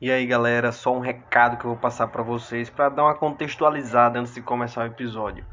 E aí, galera, só um recado que eu vou passar para vocês para dar uma contextualizada antes de começar o episódio.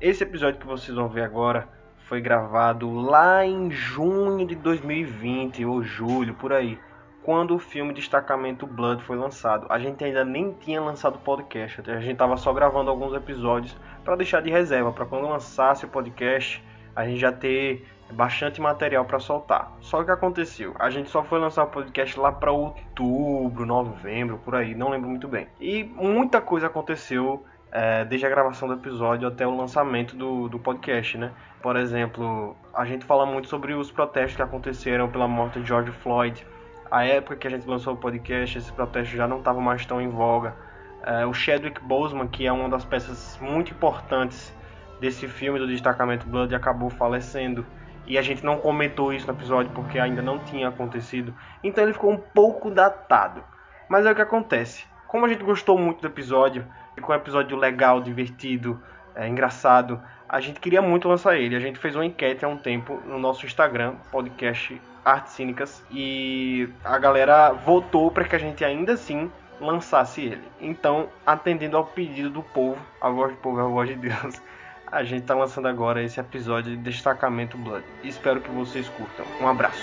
Esse episódio que vocês vão ver agora foi gravado lá em junho de 2020 ou julho, por aí, quando o filme Destacamento Blood foi lançado. A gente ainda nem tinha lançado o podcast, a gente tava só gravando alguns episódios para deixar de reserva para quando lançasse o podcast a gente já ter bastante material para soltar. Só que aconteceu, a gente só foi lançar o podcast lá para outubro, novembro, por aí, não lembro muito bem. E muita coisa aconteceu é, desde a gravação do episódio até o lançamento do, do podcast, né? Por exemplo, a gente fala muito sobre os protestos que aconteceram pela morte de George Floyd. A época que a gente lançou o podcast, esses protestos já não estavam mais tão em voga. É, o Chadwick Boseman, que é uma das peças muito importantes desse filme do Destacamento Blood, acabou falecendo e a gente não comentou isso no episódio porque ainda não tinha acontecido. Então ele ficou um pouco datado. Mas é o que acontece. Como a gente gostou muito do episódio, ficou um episódio legal, divertido, é, engraçado, a gente queria muito lançar ele. A gente fez uma enquete há um tempo no nosso Instagram, podcast Artes Cínicas, e a galera votou para que a gente ainda assim lançasse ele. Então, atendendo ao pedido do povo, a voz do povo é a voz de Deus, a gente está lançando agora esse episódio de Destacamento Blood. Espero que vocês curtam. Um abraço.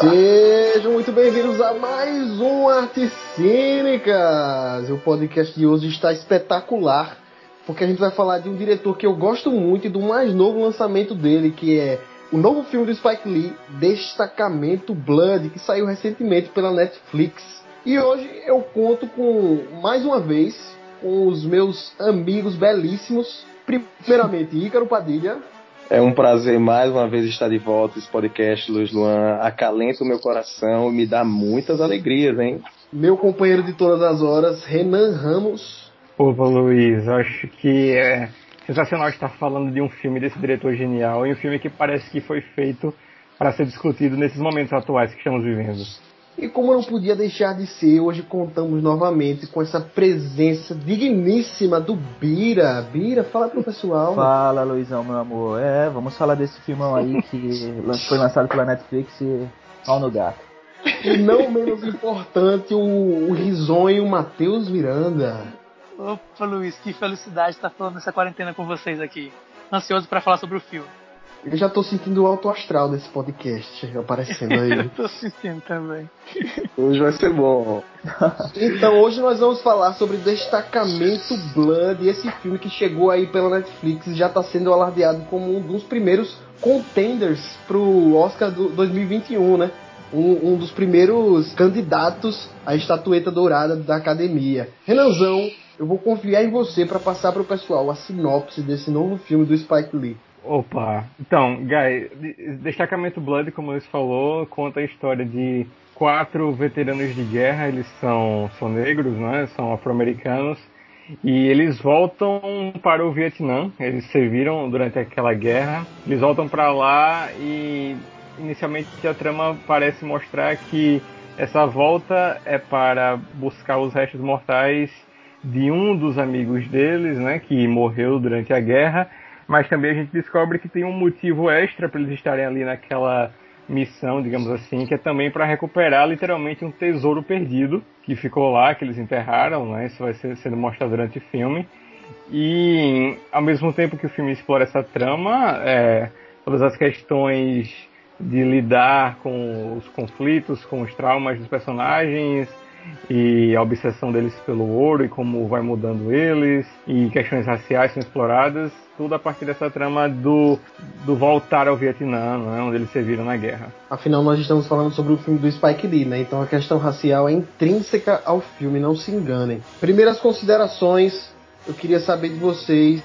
Sejam muito bem-vindos a mais um Artes Cínicas. O podcast de hoje está espetacular porque a gente vai falar de um diretor que eu gosto muito e do mais novo lançamento dele, que é o novo filme do Spike Lee, Destacamento Blood, que saiu recentemente pela Netflix. E hoje eu conto com, mais uma vez, com os meus amigos belíssimos. Primeiramente, Ícaro Padilha. É um prazer mais uma vez estar de volta esse podcast, Luiz Luan. Acalenta o meu coração e me dá muitas alegrias, hein? Meu companheiro de todas as horas, Renan Ramos. Opa, Luiz, acho que é sensacional estar falando de um filme desse diretor genial e um filme que parece que foi feito para ser discutido nesses momentos atuais que estamos vivendo. E como não podia deixar de ser, hoje contamos novamente com essa presença digníssima do Bira. Bira, fala pro pessoal. Fala, Luizão, meu amor. É, vamos falar desse filmão aí que foi lançado pela Netflix e pau no gato. E não menos importante, o, o risonho Matheus Miranda. Opa, Luiz, que felicidade estar falando dessa quarentena com vocês aqui. Ansioso para falar sobre o filme. Eu já tô sentindo o alto astral desse podcast aparecendo aí. Eu tô sentindo também. Hoje vai ser bom. então, hoje nós vamos falar sobre Destacamento Blood, esse filme que chegou aí pela Netflix e já está sendo alardeado como um dos primeiros contenders pro Oscar do 2021, né? Um, um dos primeiros candidatos à estatueta dourada da academia. Renanzão, eu vou confiar em você para passar para o pessoal a sinopse desse novo filme do Spike Lee. Opa, então, Guy, Destacamento Blood, como você falou, conta a história de quatro veteranos de guerra, eles são, são negros, né, são afro-americanos, e eles voltam para o Vietnã, eles serviram durante aquela guerra, eles voltam para lá e inicialmente a trama parece mostrar que essa volta é para buscar os restos mortais de um dos amigos deles, né, que morreu durante a guerra, mas também a gente descobre que tem um motivo extra para eles estarem ali naquela missão, digamos assim, que é também para recuperar literalmente um tesouro perdido que ficou lá, que eles enterraram, né? Isso vai ser sendo mostrado durante o filme. E ao mesmo tempo que o filme explora essa trama, é, todas as questões de lidar com os conflitos, com os traumas dos personagens, e a obsessão deles pelo ouro e como vai mudando eles e questões raciais são exploradas tudo a partir dessa trama do, do voltar ao Vietnã, né, onde eles serviram na guerra. Afinal, nós estamos falando sobre o filme do Spike Lee, né? Então a questão racial é intrínseca ao filme, não se enganem. Primeiras considerações, eu queria saber de vocês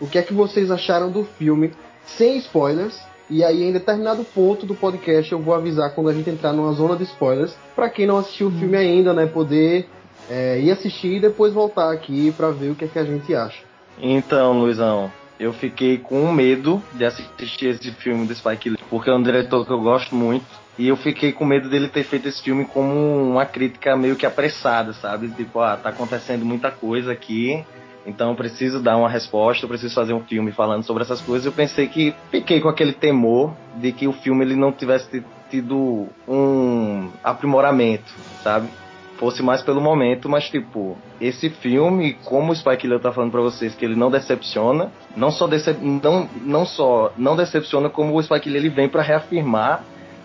o que é que vocês acharam do filme, sem spoilers, e aí, em determinado ponto do podcast, eu vou avisar quando a gente entrar numa zona de spoilers, para quem não assistiu o filme ainda, né, poder é, ir assistir e depois voltar aqui para ver o que é que a gente acha. Então, Luizão, eu fiquei com medo de assistir esse filme do Spike Lee, porque é um diretor que eu gosto muito. E eu fiquei com medo dele ter feito esse filme como uma crítica meio que apressada, sabe? Tipo, ah, tá acontecendo muita coisa aqui, então eu preciso dar uma resposta, eu preciso fazer um filme falando sobre essas coisas. Eu pensei que fiquei com aquele temor de que o filme ele não tivesse tido um aprimoramento, sabe? Fosse mais pelo momento, mas tipo, esse filme, como o Spike Lee tá falando para vocês que ele não decepciona, não só decep não, não só não decepciona como o Spike Lee ele vem para reafirmar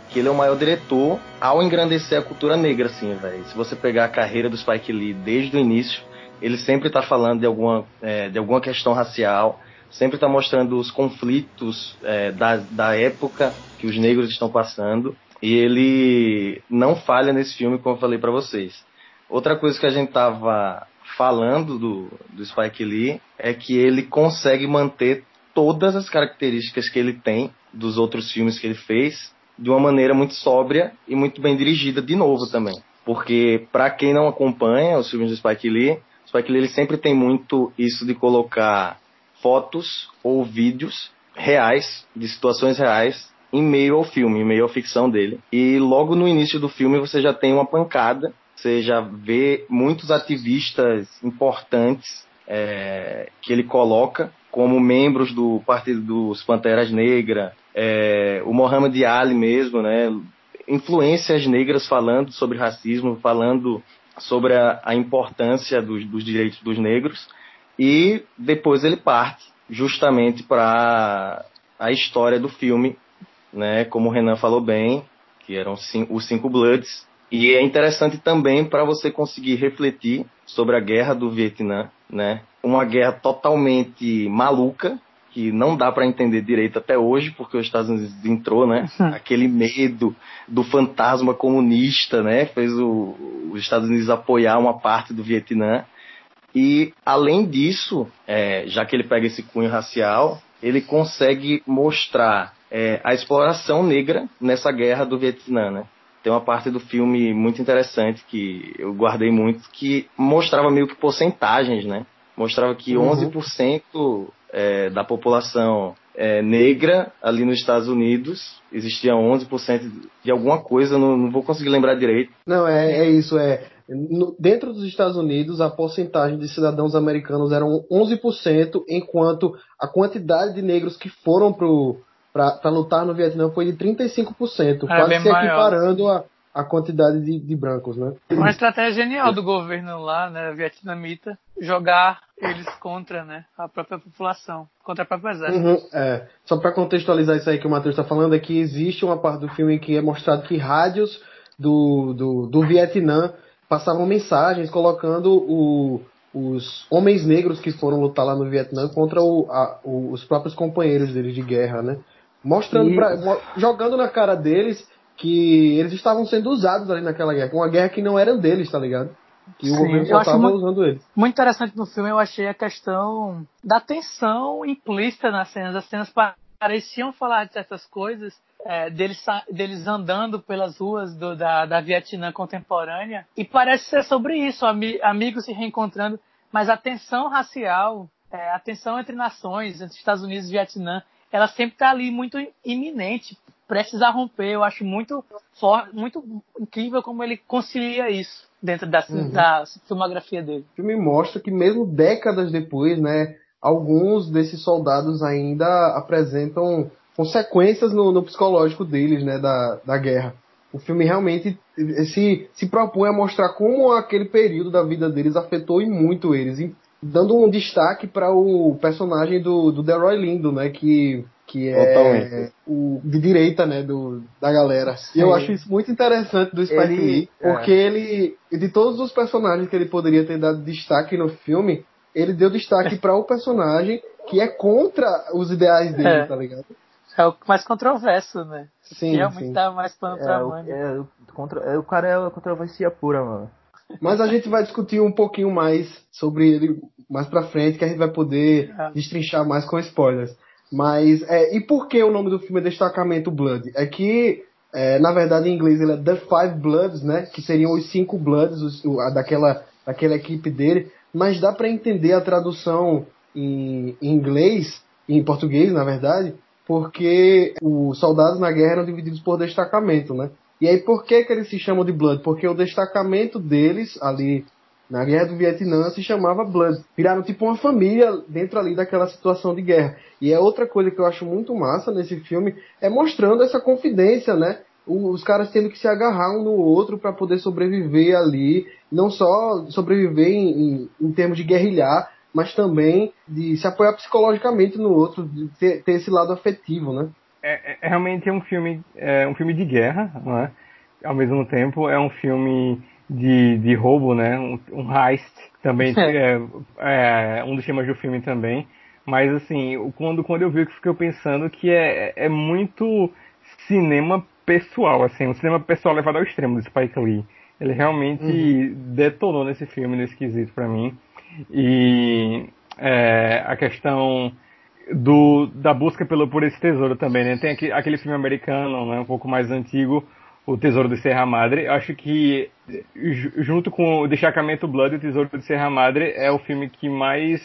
que ele é o maior diretor ao engrandecer a cultura negra, assim, velho. Se você pegar a carreira do Spike Lee desde o início, ele sempre está falando de alguma, é, de alguma questão racial, sempre está mostrando os conflitos é, da, da época que os negros estão passando. E ele não falha nesse filme, como eu falei para vocês. Outra coisa que a gente tava falando do, do Spike Lee é que ele consegue manter todas as características que ele tem dos outros filmes que ele fez de uma maneira muito sóbria e muito bem dirigida de novo também. Porque para quem não acompanha os filmes do Spike Lee, Spike Lee ele sempre tem muito isso de colocar fotos ou vídeos reais, de situações reais, em meio ao filme, em meio à ficção dele. E logo no início do filme você já tem uma pancada, você já vê muitos ativistas importantes é, que ele coloca como membros do Partido dos Panteras Negras, é, o Mohamed Ali mesmo, né? Influências negras falando sobre racismo, falando sobre a, a importância dos, dos, direitos dos negros. E depois ele parte justamente para a história do filme, né? Como o Renan falou bem, que eram os cinco Bloods. E é interessante também para você conseguir refletir sobre a guerra do Vietnã, né? Uma guerra totalmente maluca, que não dá para entender direito até hoje, porque os Estados Unidos entrou, né? Aquele medo do fantasma comunista, né? Fez o, os Estados Unidos apoiar uma parte do Vietnã. E, além disso, é, já que ele pega esse cunho racial, ele consegue mostrar é, a exploração negra nessa guerra do Vietnã, né? Tem uma parte do filme muito interessante que eu guardei muito, que mostrava meio que porcentagens, né? Mostrava que uhum. 11% é, da população é, negra ali nos Estados Unidos. Existia 11% de alguma coisa, não, não, vou conseguir lembrar direito. Não, é, é isso, é. No, dentro dos Estados Unidos, a porcentagem de cidadãos americanos eram 11%, enquanto a quantidade de negros que foram para lutar no Vietnã foi de 35%, é, quase se equiparando a, a quantidade de, de, brancos, né? Uma estratégia genial do governo lá, né, vietnamita, jogar eles contra, né, a própria população, contra a própria exército. Uhum, é. Só para contextualizar isso aí que o Matheus está falando, é que existe uma parte do filme que é mostrado que rádios do, do, do Vietnã passavam mensagens colocando o, os homens negros que foram lutar lá no Vietnã contra o, a, o, os próprios companheiros deles de guerra, né? Mostrando, pra, jogando na cara deles que eles estavam sendo usados ali naquela guerra, uma guerra que não era deles, tá ligado? Que Sim, o governo só estava usando eles. Muito interessante no filme, eu achei a questão da tensão implícita nas cenas. As cenas pareciam falar de certas coisas, é, deles, deles andando pelas ruas do, da, da Vietnã contemporânea, e parece ser sobre isso, ami, amigos se reencontrando, mas a tensão racial, é, a tensão entre nações, entre Estados Unidos e Vietnã, ela sempre está ali muito iminente, prestes a romper. Eu acho muito forte, muito incrível como ele concilia isso dentro da, uhum. da filmografia dele. O filme mostra que mesmo décadas depois, né, alguns desses soldados ainda apresentam consequências no, no psicológico deles, né, da, da guerra. O filme realmente se, se propõe a mostrar como aquele período da vida deles afetou e muito eles, e dando um destaque para o personagem do, do Delroy Lindo, né, que que é Totalmente. o de direita, né, do, da galera. Sim. E eu acho isso muito interessante do Spike ele, Lee, é. porque é. ele, de todos os personagens que ele poderia ter dado destaque no filme, ele deu destaque para o personagem que é contra os ideais dele, é. tá ligado? É o mais controverso, né? Sim, Realmente sim. tá mais pano pra é, mão. É, contra, é, o cara é a controversia pura, mano. Mas a gente vai discutir um pouquinho mais sobre ele mais pra frente, que a gente vai poder é. destrinchar mais com spoilers. Mas, é, e por que o nome do filme é Destacamento Blood? É que, é, na verdade, em inglês ele é The Five Bloods, né? Que seriam os cinco Bloods os, o, daquela, daquela equipe dele. Mas dá para entender a tradução em, em inglês, em português, na verdade, porque os soldados na guerra eram divididos por destacamento, né? E aí por que que eles se chamam de Blood? Porque o destacamento deles ali na guerra do Vietnã se chamava Blood. Viraram tipo uma família dentro ali daquela situação de guerra. E é outra coisa que eu acho muito massa nesse filme, é mostrando essa confidência, né? Os caras tendo que se agarrar um no outro para poder sobreviver ali, não só sobreviver em, em, em, termos de guerrilhar, mas também de se apoiar psicologicamente no outro, de ter, ter esse lado afetivo, né? É, é, realmente é um filme, é um filme de guerra, não é? Ao mesmo tempo é um filme de, de roubo, né? Um, um heist também é, é, um dos temas do filme também. Mas assim, quando, quando eu vi, eu fiquei pensando que é, é muito cinema pessoal, assim, um cinema pessoal levado ao extremo do Spike Lee. Ele realmente uhum. detonou nesse filme, nesse quesito para mim. E é, a questão do, da busca pelo, por esse tesouro também, né? Tem aqui, aquele filme americano, né, um pouco mais antigo, o Tesouro de Serra Madre. Acho que, junto com o Destacamento Blood, o Tesouro de Serra Madre é o filme que mais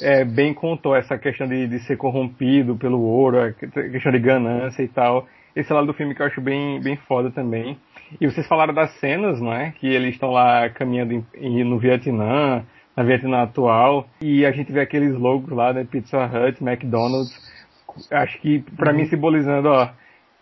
é, bem contou essa questão de, de ser corrompido pelo ouro, a questão de ganância e tal. Esse lado do filme que eu acho bem, bem foda também. E vocês falaram das cenas, não é? Que eles estão lá caminhando em, em, no Vietnã, na Vietnã atual, e a gente vê aqueles logos lá, né? Pizza Hut, McDonald's. Acho que, para uhum. mim, simbolizando, ó,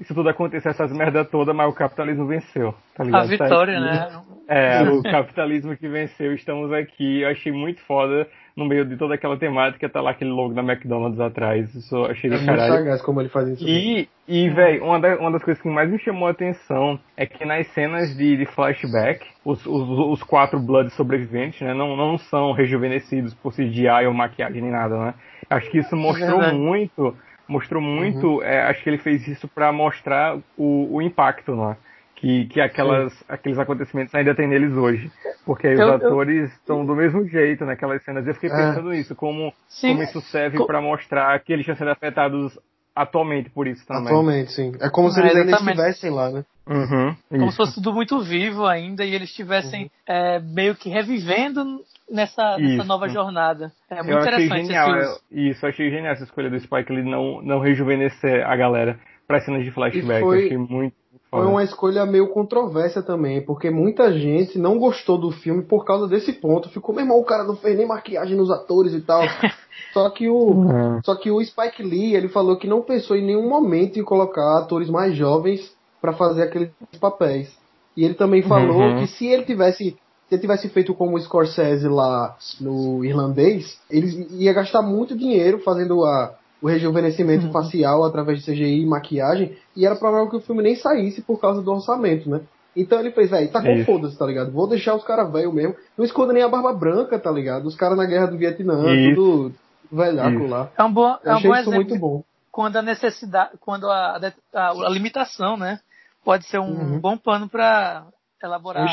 isso tudo aconteceu, essas merda toda, mas o capitalismo venceu, tá ligado? A vitória, tá né? É, o capitalismo que venceu, estamos aqui. Eu achei muito foda no meio de toda aquela temática, tá lá aquele logo da McDonald's atrás. Isso eu achei é caralho. Muito sagaz como ele faz isso. E, e velho, uma, da, uma das coisas que mais me chamou a atenção é que nas cenas de, de flashback, os, os, os quatro Blood sobreviventes, né, não, não são rejuvenescidos por CGI ou maquiagem nem nada, né? Acho que isso mostrou é muito mostrou muito, uhum. é, acho que ele fez isso para mostrar o, o impacto, né? Que, que aquelas, aqueles acontecimentos ainda tem neles hoje. Porque os eu, atores estão do mesmo jeito naquelas cenas. Eu fiquei é. pensando nisso, como, como isso serve para mostrar que eles estão sendo afetados atualmente por isso também. Atualmente, sim. É como se eles ainda estivessem lá, né? Uhum, como isso. se fosse tudo muito vivo ainda e eles estivessem uhum. é, meio que revivendo nessa, nessa nova jornada. É muito eu interessante. Genial, eu, isso, achei genial essa escolha do Spike ele não, não rejuvenescer a galera para cenas de flashback. Foi, achei muito. Foi uma escolha meio controversa também, porque muita gente não gostou do filme por causa desse ponto. Ficou, meu irmão, o cara não fez nem maquiagem nos atores e tal. só que o, uhum. só que o Spike Lee, ele falou que não pensou em nenhum momento em colocar atores mais jovens para fazer aqueles papéis. E ele também falou uhum. que se ele tivesse se ele tivesse feito como o Scorsese lá no irlandês, ele ia gastar muito dinheiro fazendo a, o rejuvenescimento uhum. facial através de CGI e maquiagem, e era provável que o filme nem saísse por causa do orçamento, né? Então ele fez, velho, tá com é foda-se, tá ligado? Vou deixar os caras velho mesmo. Não esconda nem a barba branca, tá ligado? Os caras na guerra do Vietnã, isso. tudo velhaco isso. lá. É um bom, é um bom exemplo muito bom. Quando a necessidade, quando a, a, a limitação, né? Pode ser um uhum. bom pano para elaborar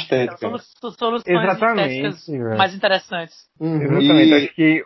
soluções Exatamente, mais interessantes. Uhum. Exatamente. E... Acho que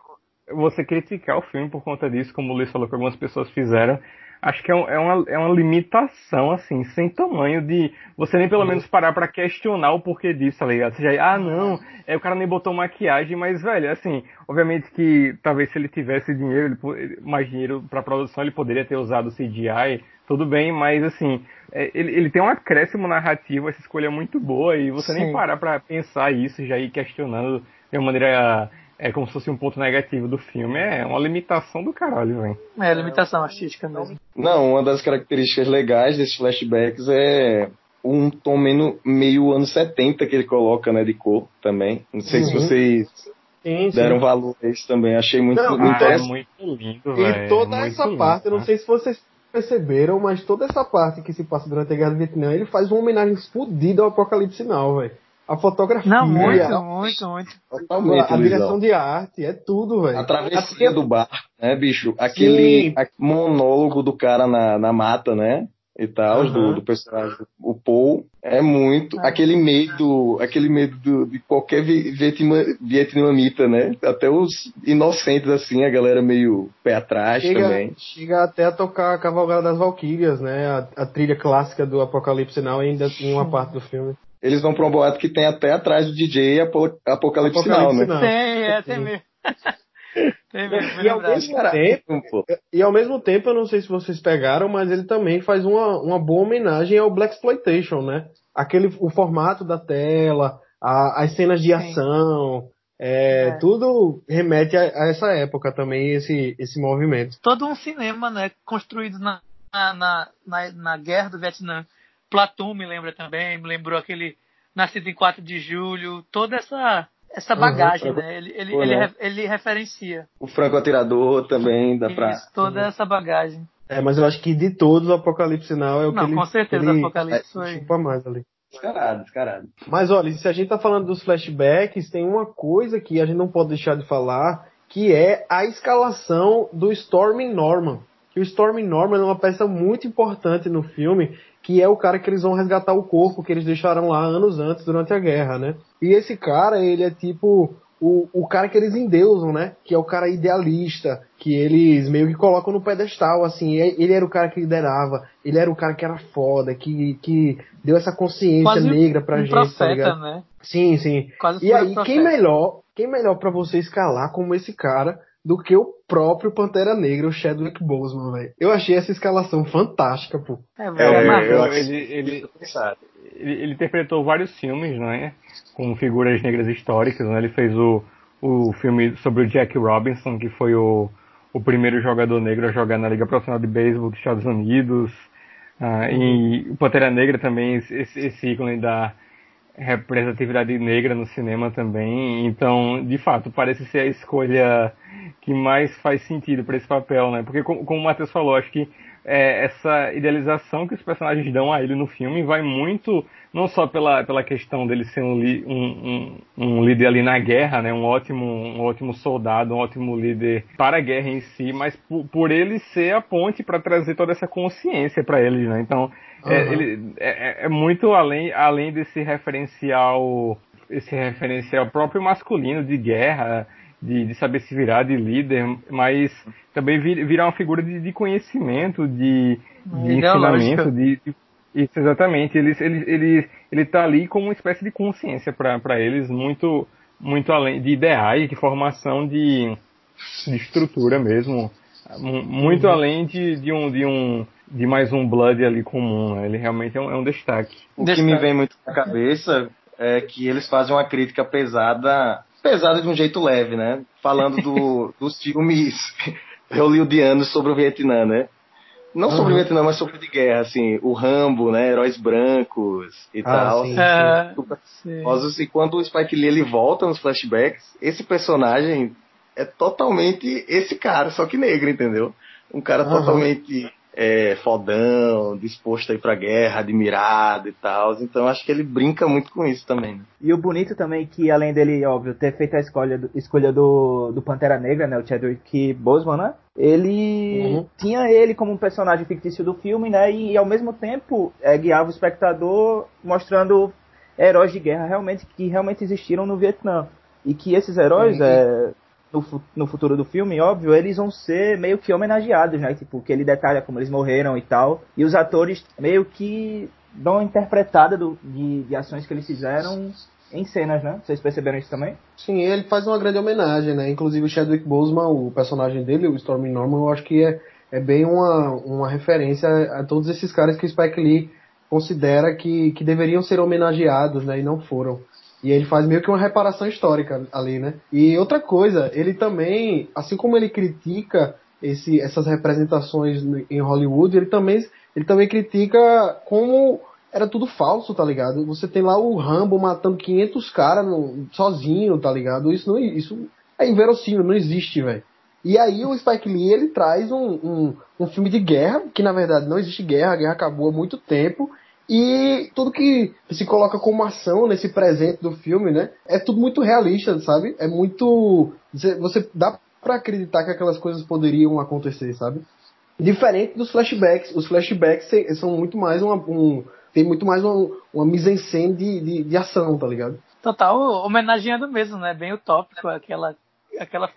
você criticar o filme por conta disso, como o Luiz falou que algumas pessoas fizeram, acho que é, um, é, uma, é uma limitação, assim, sem tamanho de você nem pelo menos parar para questionar o porquê disso, tá ligado? Você já, ah, não, é, o cara nem botou maquiagem, mas, velho, assim, obviamente que talvez se ele tivesse dinheiro, ele, mais dinheiro pra produção, ele poderia ter usado CGI, tudo bem, mas, assim, é, ele, ele tem um acréscimo narrativo, essa escolha é muito boa, e você Sim. nem parar pra pensar isso, já ir questionando de uma maneira é como se fosse um ponto negativo do filme. É uma limitação do caralho, velho. É, limitação artística mesmo. Não, uma das características legais desses flashbacks é um tom meio, meio anos 70 que ele coloca, né, de cor também. Não sei uhum. se vocês sim, sim. deram valor a isso também. Achei muito, não, muito ah, é muito lindo, E toda essa lindo, parte, eu não né? sei se vocês perceberam, mas toda essa parte que se passa durante a Guerra do Vietnã, ele faz uma homenagem fodida ao Apocalipse Now, velho a fotografia. Não, muito, a, muito, muito. Totalmente, a direção de arte, é tudo, velho. A travessia do bar, né, bicho? Aquele monólogo do cara na, na mata, né? E tal, uhum. do, do personagem, o Paul, é muito. É. Aquele medo, aquele medo do, de qualquer vietnam, vietnamita, né? Até os inocentes, assim, a galera meio pé atrás chega, também. Chega até a tocar a Cavalgada das Valquírias, né? A, a trilha clássica do Apocalipse Now ainda em uma parte do filme eles vão pra um boato que tem até atrás do DJ Apocalipse, Apocalipse Now, né? Tem, é, tem mesmo. Teve, E ao mesmo tempo, Pô. e ao mesmo tempo, eu não sei se vocês pegaram, mas ele também faz uma, uma boa homenagem ao Black Exploitation, né? Aquele, o formato da tela, a- as cenas de ação, é, É. tudo remete a, a essa época também, esse, esse movimento. todo um cinema, né, construído na, na, na, na guerra do Vietnã. Platum me lembra também, me lembrou aquele Nascido em 4 de Julho, toda essa essa Uhum, bagagem, uhum. né? Ele, ele, Pô, ele, né? ele referencia O franco atirador também dá pra. isso, toda essa bagagem. É, mas eu acho que de todos o Apocalipse Now é o que Não, ele, com certeza ele Apocalipse foi. chupa mais ali. Descarado, descarado. Mas olha, se a gente tá falando dos flashbacks, tem uma coisa que a gente não pode deixar de falar, que é a escalação do Stormy Norman. Que o Stormy Norman é uma peça muito importante no filme, que é o cara que eles vão resgatar o corpo que eles deixaram lá anos antes, durante a guerra, né? E esse cara, ele é tipo o, o cara que eles endeusam, né? Que é o cara idealista, que eles meio que colocam no pedestal, assim. Ele era o cara que liderava, ele era o cara que era foda, que, que deu essa consciência Quase negra pra um gente, tá profeta, ligado? né? Sim, sim. Quase E aí, quem melhor, quem melhor para você escalar como esse cara do que o próprio Pantera Negra, o Chadwick Boseman, velho? Eu achei essa escalação fantástica, pô. É, É, eu- eu- ele, ele, ele, ele interpretou vários filmes, né? Com figuras negras históricas, né? Ele fez o, o filme sobre o Jack Robinson, que foi o, o primeiro jogador negro a jogar na Liga Profissional de Beisebol dos Estados Unidos. Ah, E o Pantera Negra também, esse esse ícone da representatividade negra no cinema também. Então, de fato, parece ser a escolha que mais faz sentido para esse papel, né? Porque, como, como o Matheus falou, acho que é, essa idealização que os personagens dão a ele no filme vai muito, não só pela, pela questão dele ser um, li- um, um, um líder ali na guerra, né? Um ótimo, um ótimo soldado, um ótimo líder para a guerra em si, mas por, por ele ser a ponte para trazer toda essa consciência para eles, né? Então, é, Aham. ele, é, é muito além, além desse referencial, esse referencial próprio masculino de guerra, de, de saber se virar de líder, mas também vir- virar uma figura de, de conhecimento, de, de ensinamento, de, de- isso exatamente. Ele, ele, ele, ele tá ali como uma espécie de consciência para eles, muito, muito além de ideais, de formação de, de estrutura mesmo, mu- muito além de, de um, de um, de mais um Blood ali comum. Né? Ele realmente é um, é um destaque. O Destaque. que me vem muito na cabeça é que eles fazem uma crítica pesada, pesada de um jeito leve, né? Falando do, dos filmes hollywoodianos sobre o Vietnã, né? Não sobre o Uhum. Vietnã, mas sobre de guerra, assim, o Rambo, né? Heróis brancos e Ah, tal. sim. É, sim. famosos. E quando o Spike Lee ele volta nos flashbacks, esse personagem é totalmente esse cara, só que negro, entendeu? Um cara Aham. totalmente é, fodão, disposto a ir pra guerra, admirado e tal. Então acho que ele brinca muito com isso também. Né? E o bonito também que, além dele, óbvio, ter feito a escolha do, escolha do, do Pantera Negra, né, o Chadwick Boseman, né, ele Uhum. tinha ele como um personagem fictício do filme, né, e, ao mesmo tempo é, guiava o espectador mostrando heróis de guerra realmente que realmente existiram no Vietnã. E que esses heróis, Uhum. é, no, no futuro do filme, óbvio, eles vão ser meio que homenageados, né, tipo, que ele detalha como eles morreram e tal. E os atores meio que dão uma interpretada do, de, de ações que eles fizeram em cenas, né? Vocês perceberam isso também? Sim, ele faz uma grande homenagem, né? Inclusive o Chadwick Boseman, o personagem dele, o Stormy Norman, eu acho que é, é bem uma, uma referência a todos esses caras que o Spike Lee considera que, que deveriam ser homenageados, né? E não foram. E ele faz meio que uma reparação histórica ali, né? E outra coisa, ele também, assim como ele critica esse, essas representações em Hollywood, ele também, ele também critica como era tudo falso, tá ligado? Você tem lá o Rambo matando 500 caras sozinho, tá ligado? Isso não, isso é inverossímil, não existe, velho. E aí o Spike Lee, ele traz um, um, um filme de guerra, que na verdade não existe guerra, a guerra acabou há muito tempo, e tudo que se coloca como ação nesse presente do filme, né? É tudo muito realista, sabe? É muito. Você, dá pra acreditar que aquelas coisas poderiam acontecer, sabe? Diferente dos flashbacks. Os flashbacks são muito mais uma. Um, tem muito mais uma, uma mise-en-scène de, de, de ação, tá ligado? Total homenageando mesmo, né? Bem utópico, aquela, aquela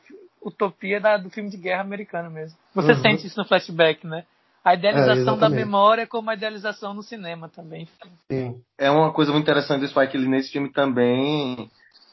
utopia da, do filme de guerra americano mesmo. Você Uhum. sente isso no flashback, né? A É, idealização da exatamente. memória como a idealização no cinema também. Sim. É uma coisa muito interessante do Spike Lee nesse filme também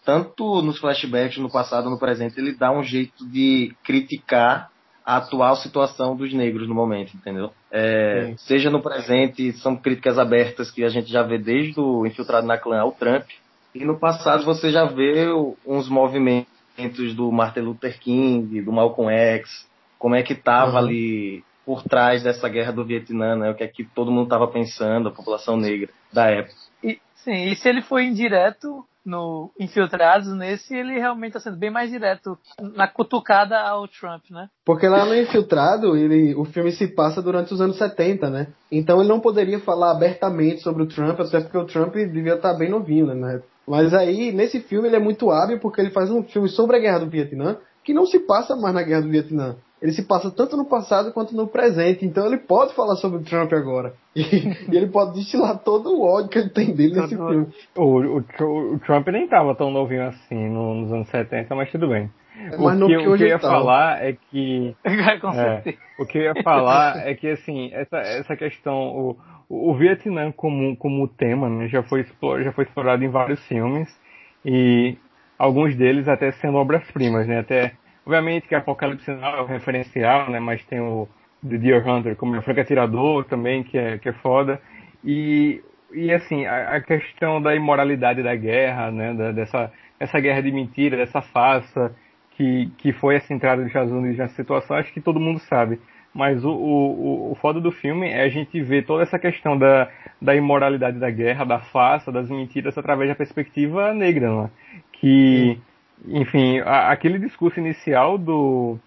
tanto nos flashbacks, no passado, no presente, ele dá um jeito de criticar a atual situação dos negros no momento, entendeu? É, seja no presente, são críticas abertas que a gente já vê desde o Infiltrado na Clã ao Trump, e no passado você já vê uns movimentos do Martin Luther King, do Malcolm X, como é que estava uhum. ali por trás dessa guerra do Vietnã, né? O que é que todo mundo estava pensando, a população negra da época. E, sim, e se ele foi indireto no Infiltrados, nesse ele realmente está sendo bem mais direto na cutucada ao Trump, né? Porque lá no Infiltrado, ele, o filme se passa durante os anos 70, né? Então ele não poderia falar abertamente sobre o Trump, até porque o Trump devia estar bem novinho, né? Mas aí, nesse filme, ele é muito hábil porque ele faz um filme sobre a Guerra do Vietnã que não se passa mais na Guerra do Vietnã. Ele se passa tanto no passado quanto no presente. Então ele pode falar sobre o Trump agora. E, e ele pode destilar todo o ódio que ele tem dele nesse filme. O, o, o, Trump nem estava tão novinho assim no, nos anos 70, mas tudo bem. É o, que, que, o que eu ia tá. falar é que. é, o que eu ia falar é que assim, essa, essa questão. O, o Vietnã como, como tema né, já, foi explorado, já foi explorado em vários filmes. E alguns deles até sendo obras-primas, né? Até, obviamente que Apocalipse Now é o referencial, né? Mas tem o The Deer Hunter como o Franco Atirador também, que é, que é foda. E, e assim, a, a questão da imoralidade da guerra, né? Da, dessa, essa guerra de mentira, dessa farsa que, que foi essa entrada dos Estados Unidos nessa situação, acho que todo mundo sabe. Mas o, o, o foda do filme é a gente ver toda essa questão da, da imoralidade da guerra, da farsa, das mentiras através da perspectiva negra, né? que, enfim, a, aquele discurso inicial do,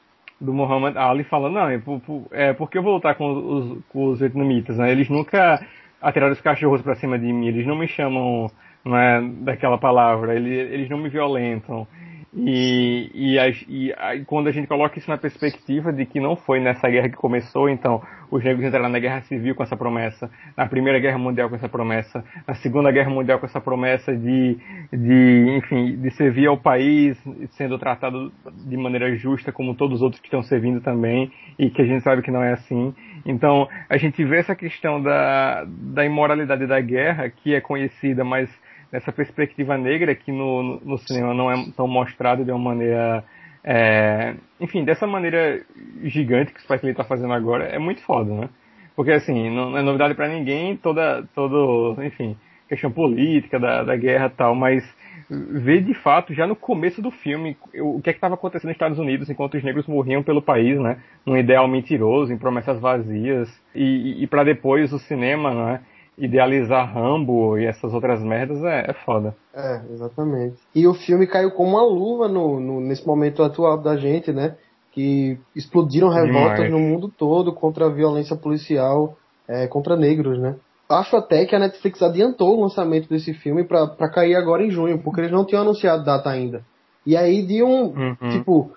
do Muhammad Ali falando, não, é, por, é porque eu vou lutar com os, com os vietnamitas, né? Eles nunca atiraram os cachorros para cima de mim, eles não me chamam não é, daquela palavra, eles, eles não me violentam. E, e, e, e, quando a gente coloca isso na perspectiva de que não foi nessa guerra que começou, então os negros entraram na guerra civil com essa promessa, na primeira guerra mundial com essa promessa, na segunda guerra mundial com essa promessa de, de enfim, de servir ao país, sendo tratado de maneira justa como todos os outros que estão servindo também, e que a gente sabe que não é assim. Então a gente vê essa questão da, da imoralidade da guerra, que é conhecida, mas nessa perspectiva negra que no, no cinema não é tão mostrado de uma maneira. É, enfim, dessa maneira gigante que o Spike Lee está fazendo agora, é muito foda, né? Porque, assim, não é novidade para ninguém toda, todo, enfim, questão política da, da guerra tal, mas ver de fato, já no começo do filme, o que é estava acontecendo nos Estados Unidos enquanto os negros morriam pelo país, né? Num ideal mentiroso, em promessas vazias, e, e, e para depois o cinema, né? Idealizar Rambo e essas outras merdas é, é foda. É, exatamente. E o filme caiu como uma luva no, no nesse momento atual da gente, né? Que explodiram revoltas no mundo todo contra a violência policial é, contra negros, né? Acho até que a Netflix adiantou o lançamento desse filme para cair agora em junho, porque eles não tinham anunciado data ainda. E aí, de um. Uhum. Tipo,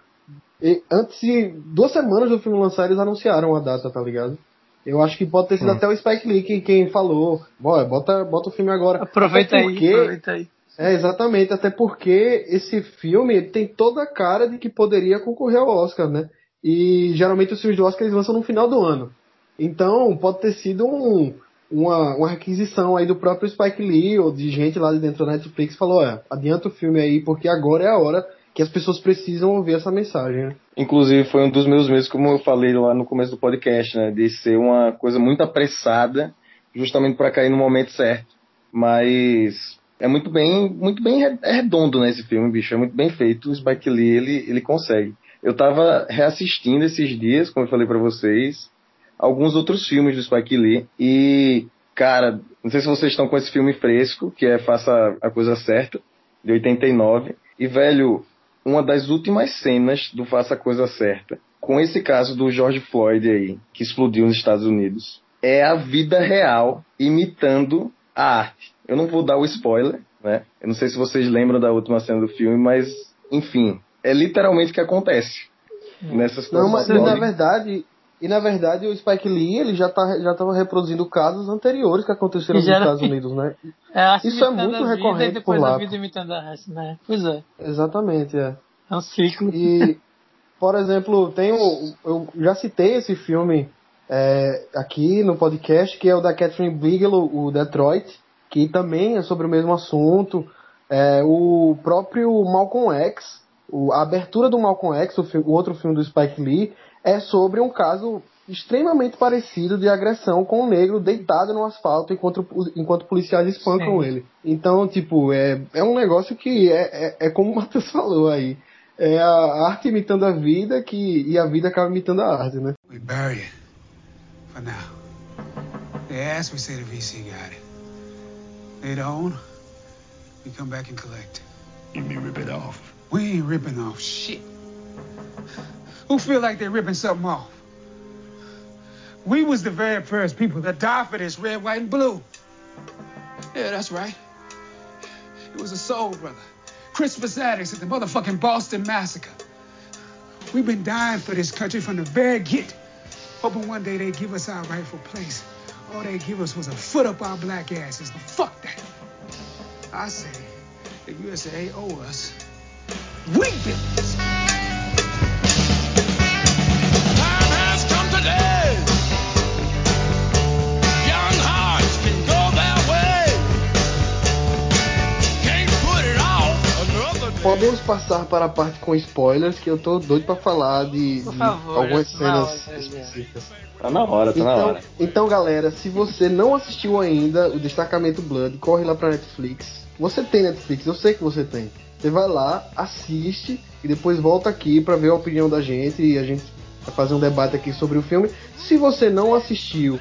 antes de duas semanas do filme lançar, eles anunciaram a data, tá ligado? Eu acho que pode ter sido hum. até o Spike Lee quem, quem falou. Bota, bota o filme agora. Aproveita porque, aí, aproveita aí. É, exatamente, até porque esse filme tem toda a cara de que poderia concorrer ao Oscar, né? E geralmente os filmes do Oscar eles lançam no final do ano. Então, pode ter sido um, uma, uma requisição aí do próprio Spike Lee ou de gente lá de dentro da Netflix falou, é, adianta o filme aí porque agora é a hora que as pessoas precisam ouvir essa mensagem. Né? Inclusive, foi um dos meus medos, como eu falei lá no começo do podcast, né? De ser uma coisa muito apressada, justamente para cair no momento certo. Mas é muito bem, muito bem é redondo, né, esse filme, bicho. É muito bem feito. O Spike Lee, ele, ele consegue. Eu tava reassistindo esses dias, como eu falei para vocês, alguns outros filmes do Spike Lee. E, cara, não sei se vocês estão com esse filme fresco, que é Faça a Coisa Certa, de 89. E, velho, uma das últimas cenas do Faça a Coisa Certa, com esse caso do George Floyd aí, que explodiu nos Estados Unidos, é a vida real imitando a arte. Eu não vou dar o spoiler, né? Eu não sei se vocês lembram da última cena do filme, mas, enfim, é literalmente o que acontece nessa situação. Não, mas na verdade, e na verdade o Spike Lee ele já tá, já estava reproduzindo casos anteriores que aconteceram nos Estados Unidos, né? É, Isso é muito recorrente depois por lá. vida raça, né? Pois é. Exatamente, é. É um ciclo. E, por exemplo, tem o, eu já citei esse filme é, aqui no podcast, que é o da Catherine Bigelow, o Detroit, que também é sobre o mesmo assunto. É, o próprio Malcolm X, o, a abertura do Malcolm X, o, o outro filme do Spike Lee, é sobre um caso extremamente parecido de agressão com um negro deitado no asfalto enquanto, enquanto policiais espancam Sim. ele. Então, tipo, é, é um negócio que é, é, é como o Matheus falou aí. É a arte imitando a vida que, e a vida acaba imitando a arte, né? We bury it. For now. They asked, we say the VC got it. They don't, we come back and collect. You mean rip it off? We ain't ripping off shit. Who feel like they're ripping something off? We was the very first people that died for this red, white, and blue. Yeah, that's right. It was a soul brother. Christmas addicts at the motherfucking Boston Massacre. We've been dying for this country from the very get. Hoping one day they'd give us our rightful place. All they give us was a foot up our black asses. But fuck that. I say, the USA owe us. We built podemos passar para a parte com spoilers, que eu tô doido para falar de, de favor, algumas cenas específicas. Tá na hora, tá então, na hora. Então, galera, se você não assistiu ainda o Destacamento Blood, corre lá pra Netflix. Você tem Netflix, eu sei que você tem. Você vai lá, assiste e depois volta aqui para ver a opinião da gente e a gente vai fazer um debate aqui sobre o filme. Se você não assistiu,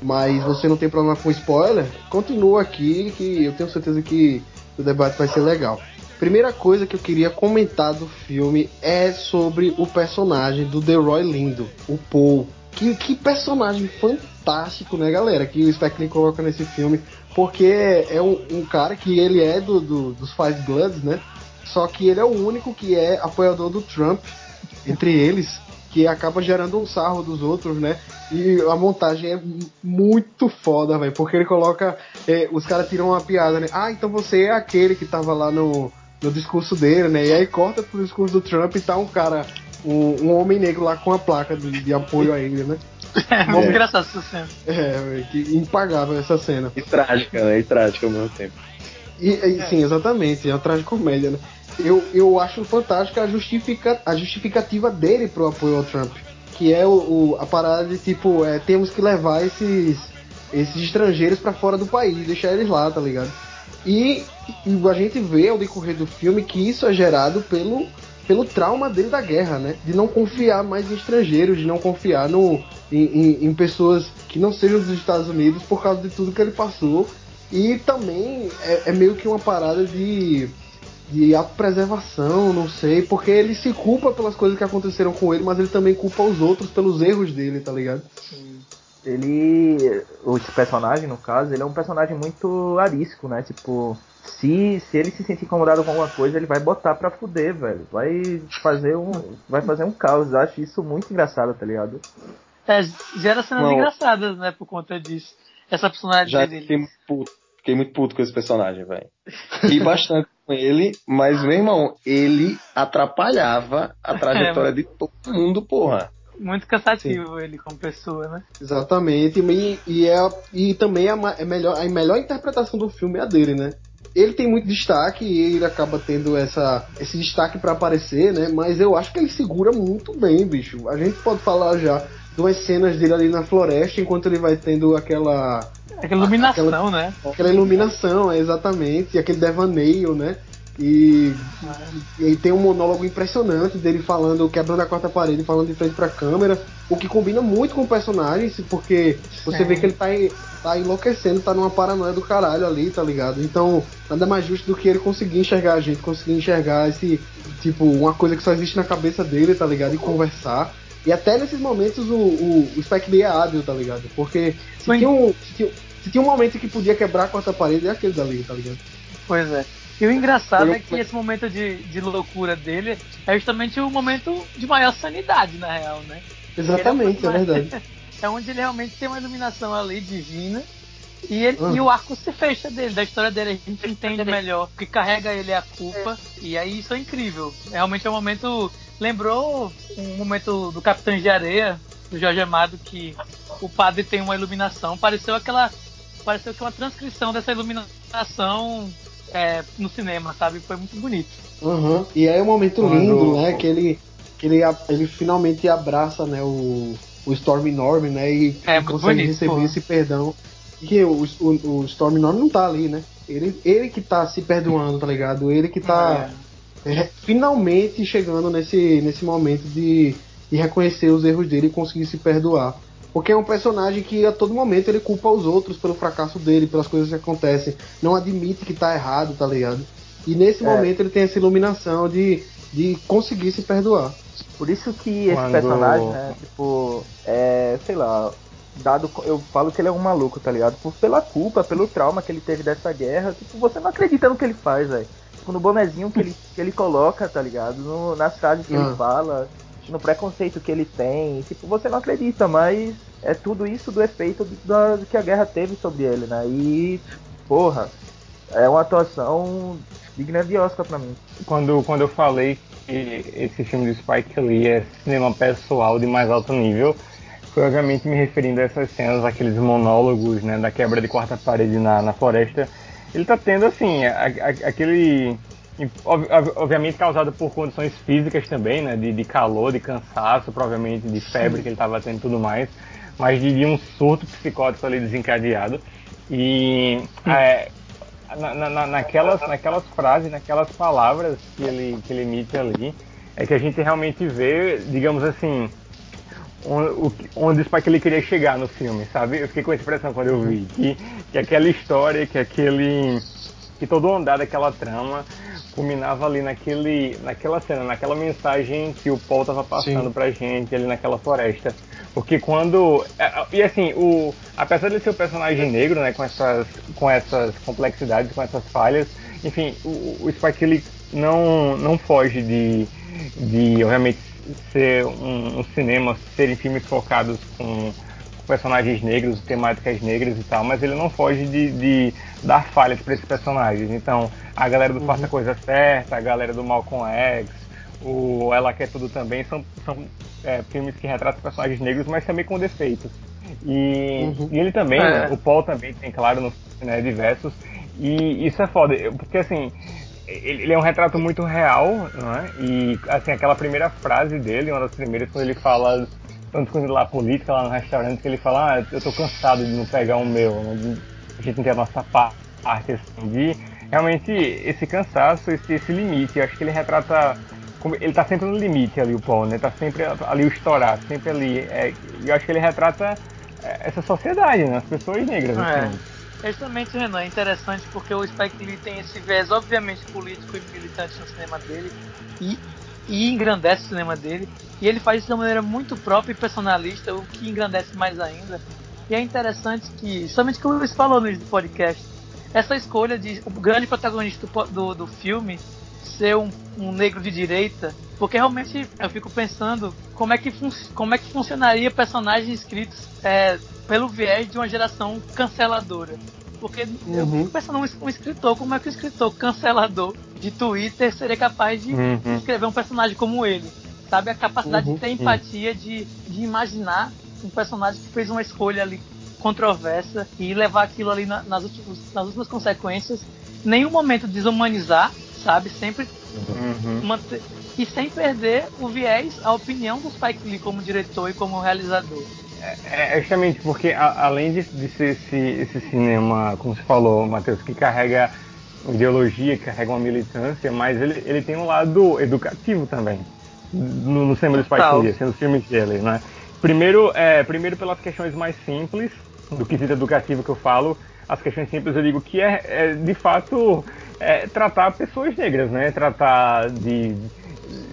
mas você não tem problema com spoiler, continua aqui que eu tenho certeza que o debate vai ser legal. Primeira coisa que eu queria comentar do filme é sobre o personagem do The Roy Lindo, o Paul. Que, que personagem fantástico, né, galera? Que o Spike Lee coloca nesse filme. Porque é um, um cara que ele é do, do, dos Five Bloods, né? Só que ele é o único que é apoiador do Trump entre eles, que acaba gerando um sarro dos outros, né? E a montagem é muito foda, velho, porque ele coloca. É, os caras tiram uma piada, né? Ah, então você é aquele que tava lá no, no discurso dele, né? E aí corta pro discurso do Trump e tá um cara, um, um homem negro lá com a placa de, de apoio a ele, né? É muito é. engraçado essa cena. É, que impagável essa cena. E trágica, né? E trágica ao mesmo tempo. E, e sim, exatamente, é uma tragicomédia, né? Eu, eu acho fantástica a, justifica, a justificativa dele pro apoio ao Trump. Que é o, o a parada de tipo, é, temos que levar esses, esses estrangeiros para fora do país, deixar eles lá, tá ligado? E, e a gente vê ao decorrer do filme que isso é gerado pelo, pelo trauma dele da guerra, né? De não confiar mais em estrangeiros, de não confiar no, em, em, em, pessoas que não sejam dos Estados Unidos por causa de tudo que ele passou. E também é, é meio que uma parada de, de autopreservação, não sei, porque ele se culpa pelas coisas que aconteceram com ele, mas ele também culpa os outros pelos erros dele, tá ligado? Sim ele. Esse personagem, no caso, ele é um personagem muito arisco, né? Tipo, se, se ele se sentir incomodado com alguma coisa, ele vai botar pra fuder, velho. Vai fazer um. Vai fazer um caos. Eu acho isso muito engraçado, tá ligado? É, gera cenas Não. engraçadas, né, por conta disso. Essa personagem Já dele. Fiquei, puto, fiquei muito puto com esse personagem, velho. E bastante com ele, mas, meu irmão, ele atrapalhava a trajetória é, de todo mundo, porra muito cansativo Sim. ele como pessoa, né? Exatamente, e, e, é, e também a, é melhor, a melhor interpretação do filme é a dele, né? Ele tem muito destaque e ele acaba tendo essa, esse destaque para aparecer, né? Mas eu acho que ele segura muito bem, bicho. A gente pode falar já de umas cenas dele ali na floresta enquanto ele vai tendo aquela. Aquela iluminação, aquela, né? Aquela iluminação, exatamente, e aquele devaneio, né? E, e tem um monólogo impressionante dele falando, quebrando a quarta parede, falando de frente pra câmera, o que combina muito com o personagem, porque você vê que ele tá, tá enlouquecendo, tá numa paranoia do caralho ali, tá ligado? Então, nada mais justo do que ele conseguir enxergar a gente, conseguir enxergar esse, tipo, uma coisa que só existe na cabeça dele, tá ligado? E conversar. E até nesses momentos o, o, o Spike Lee é hábil, tá ligado? Porque se tinha, um, se, tinha, se tinha um momento que podia quebrar a quarta parede, é aquele dali, tá ligado? Pois é. E o engraçado é que esse momento de, de loucura dele é justamente o momento de maior sanidade, na real, né? Exatamente, é, é, verdade. é onde ele realmente tem uma iluminação ali divina. E, ele, e o arco se fecha dele, da história dele, a gente entende melhor, que carrega ele a culpa, e aí isso é incrível. Realmente é um momento. Lembrou um momento do Capitão de Areia, do Jorge Amado, que o padre tem uma iluminação. Pareceu aquela. Pareceu que uma transcrição dessa iluminação é, no cinema, sabe? Foi muito bonito. Uhum. E aí é um momento Quando- lindo, né? Que ele, que ele, ele finalmente abraça, né, o, o Storm Norm, né? E É, consegue bonito, receber pô. esse perdão. E que o, o, o Storm Norm não tá ali, né? Ele, ele que tá se perdoando, tá ligado? Ele que tá é, finalmente chegando nesse, nesse momento de, de reconhecer os erros dele e conseguir se perdoar. Porque é um personagem que a todo momento ele culpa os outros pelo fracasso dele, pelas coisas que acontecem. Não admite que tá errado, tá ligado? E nesse É. momento ele tem essa iluminação de, de conseguir se perdoar. Por isso que esse Quando- personagem, né, tipo, é, sei lá, dado, eu falo que ele é um maluco, tá ligado? Por, pela culpa, pelo trauma que ele teve dessa guerra, tipo, você não acredita no que ele faz, velho. Tipo, no bonezinho que ele, que ele coloca, tá ligado? No- nas frases que Ah. ele fala, no preconceito que ele tem, tipo, você não acredita, mas é tudo isso do efeito da- que a guerra teve sobre ele, né? E, porra, é uma atuação digna de Oscar pra mim. quando, quando eu falei que esse filme do Spike Lee é cinema pessoal de mais alto nível, foi obviamente me referindo a essas cenas, aqueles monólogos, né, da quebra de quarta parede na, na floresta. Ele tá tendo, assim, a- a- aquele... ob- ob- Obviamente causado por condições físicas também, né, de, de calor, de cansaço, provavelmente de febre que ele tava tendo e tudo mais, mas de, de um surto psicótico ali desencadeado. E é, na, na- na- naquelas, naquelas frases, naquelas palavras que ele, que ele emite ali, é que a gente realmente vê, digamos assim, onde, que- onde o Spike ele queria chegar no filme, sabe? Eu fiquei com essa impressão quando eu vi que, que aquela história, que aquele que todo o andar daquela trama culminava ali naquele, naquela cena, naquela mensagem que o Paul tava passando Sim. pra gente ali naquela floresta. Porque quando. é, E assim, o, apesar de ser o personagem negro, né, com essas, com essas complexidades, com essas falhas, enfim, o, o Spike ele não, não foge de, de, obviamente, ser um, um cinema, serem filmes focados com personagens negros, temáticas negras e tal, mas ele não foge de, de dar falhas para esses personagens. Então, a galera do Faça a Coisa Certa, a galera do Malcolm X, o Ela Quer Tudo também, são, são é, filmes que retratam personagens negros, mas também com defeitos. E, Uhum. e ele também, É. né, o Paul também tem, claro, no, né, diversos. E isso é foda, porque assim, ele, ele é um retrato muito real, não é? E assim, aquela primeira frase dele, uma das primeiras, quando ele fala, ele lá política lá no restaurante, que ele fala, ah, eu tô cansado de não pegar o meu, de a gente não ter a nossa pa- parte, assim, de realmente esse cansaço, esse, esse limite, eu acho que ele retrata ele tá sempre no limite ali, o Paul, né? Tá sempre ali o estourar, sempre ali. É, eu acho que ele retrata é, essa sociedade, né? As pessoas negras, É. assim. Justamente, Renan, é interessante porque o Spike Lee tem esse viés, obviamente, político e militante no cinema dele e, e engrandece o cinema dele. E ele faz isso de uma maneira muito própria e personalista, o que engrandece mais ainda. E é interessante que, somente como Luiz falou no podcast, essa escolha de o grande protagonista do, do, do filme ser um, um negro de direita, porque realmente eu fico pensando como é que, como é que funcionaria personagens escritos é, pelo viés de uma geração canceladora. Porque eu Uhum. fico pensando um, um escritor, como é que o escritor cancelador de Twitter seria capaz de Uhum. escrever um personagem como ele? Sabe? A capacidade Uhum. de ter empatia, de, de imaginar um personagem que fez uma escolha ali controversa e levar aquilo ali na- nas, últimas, nas últimas consequências. Nenhum momento desumanizar, sabe? Sempre Uhum. manter, e sem perder o viés, a opinião do Spike Lee como diretor e como realizador. É, é justamente porque, a- além de, de ser esse, esse cinema, como você falou, Matheus, que carrega ideologia, que carrega uma militância, mas ele, ele tem um lado educativo também. No, no cinema do Spike. Lee, assim, nos filmes dele, né? Primeiro, é, primeiro pelas questões mais simples, do quesito educativo que eu falo, as questões simples eu digo que é, é, de fato é, tratar pessoas negras, né? Tratar de,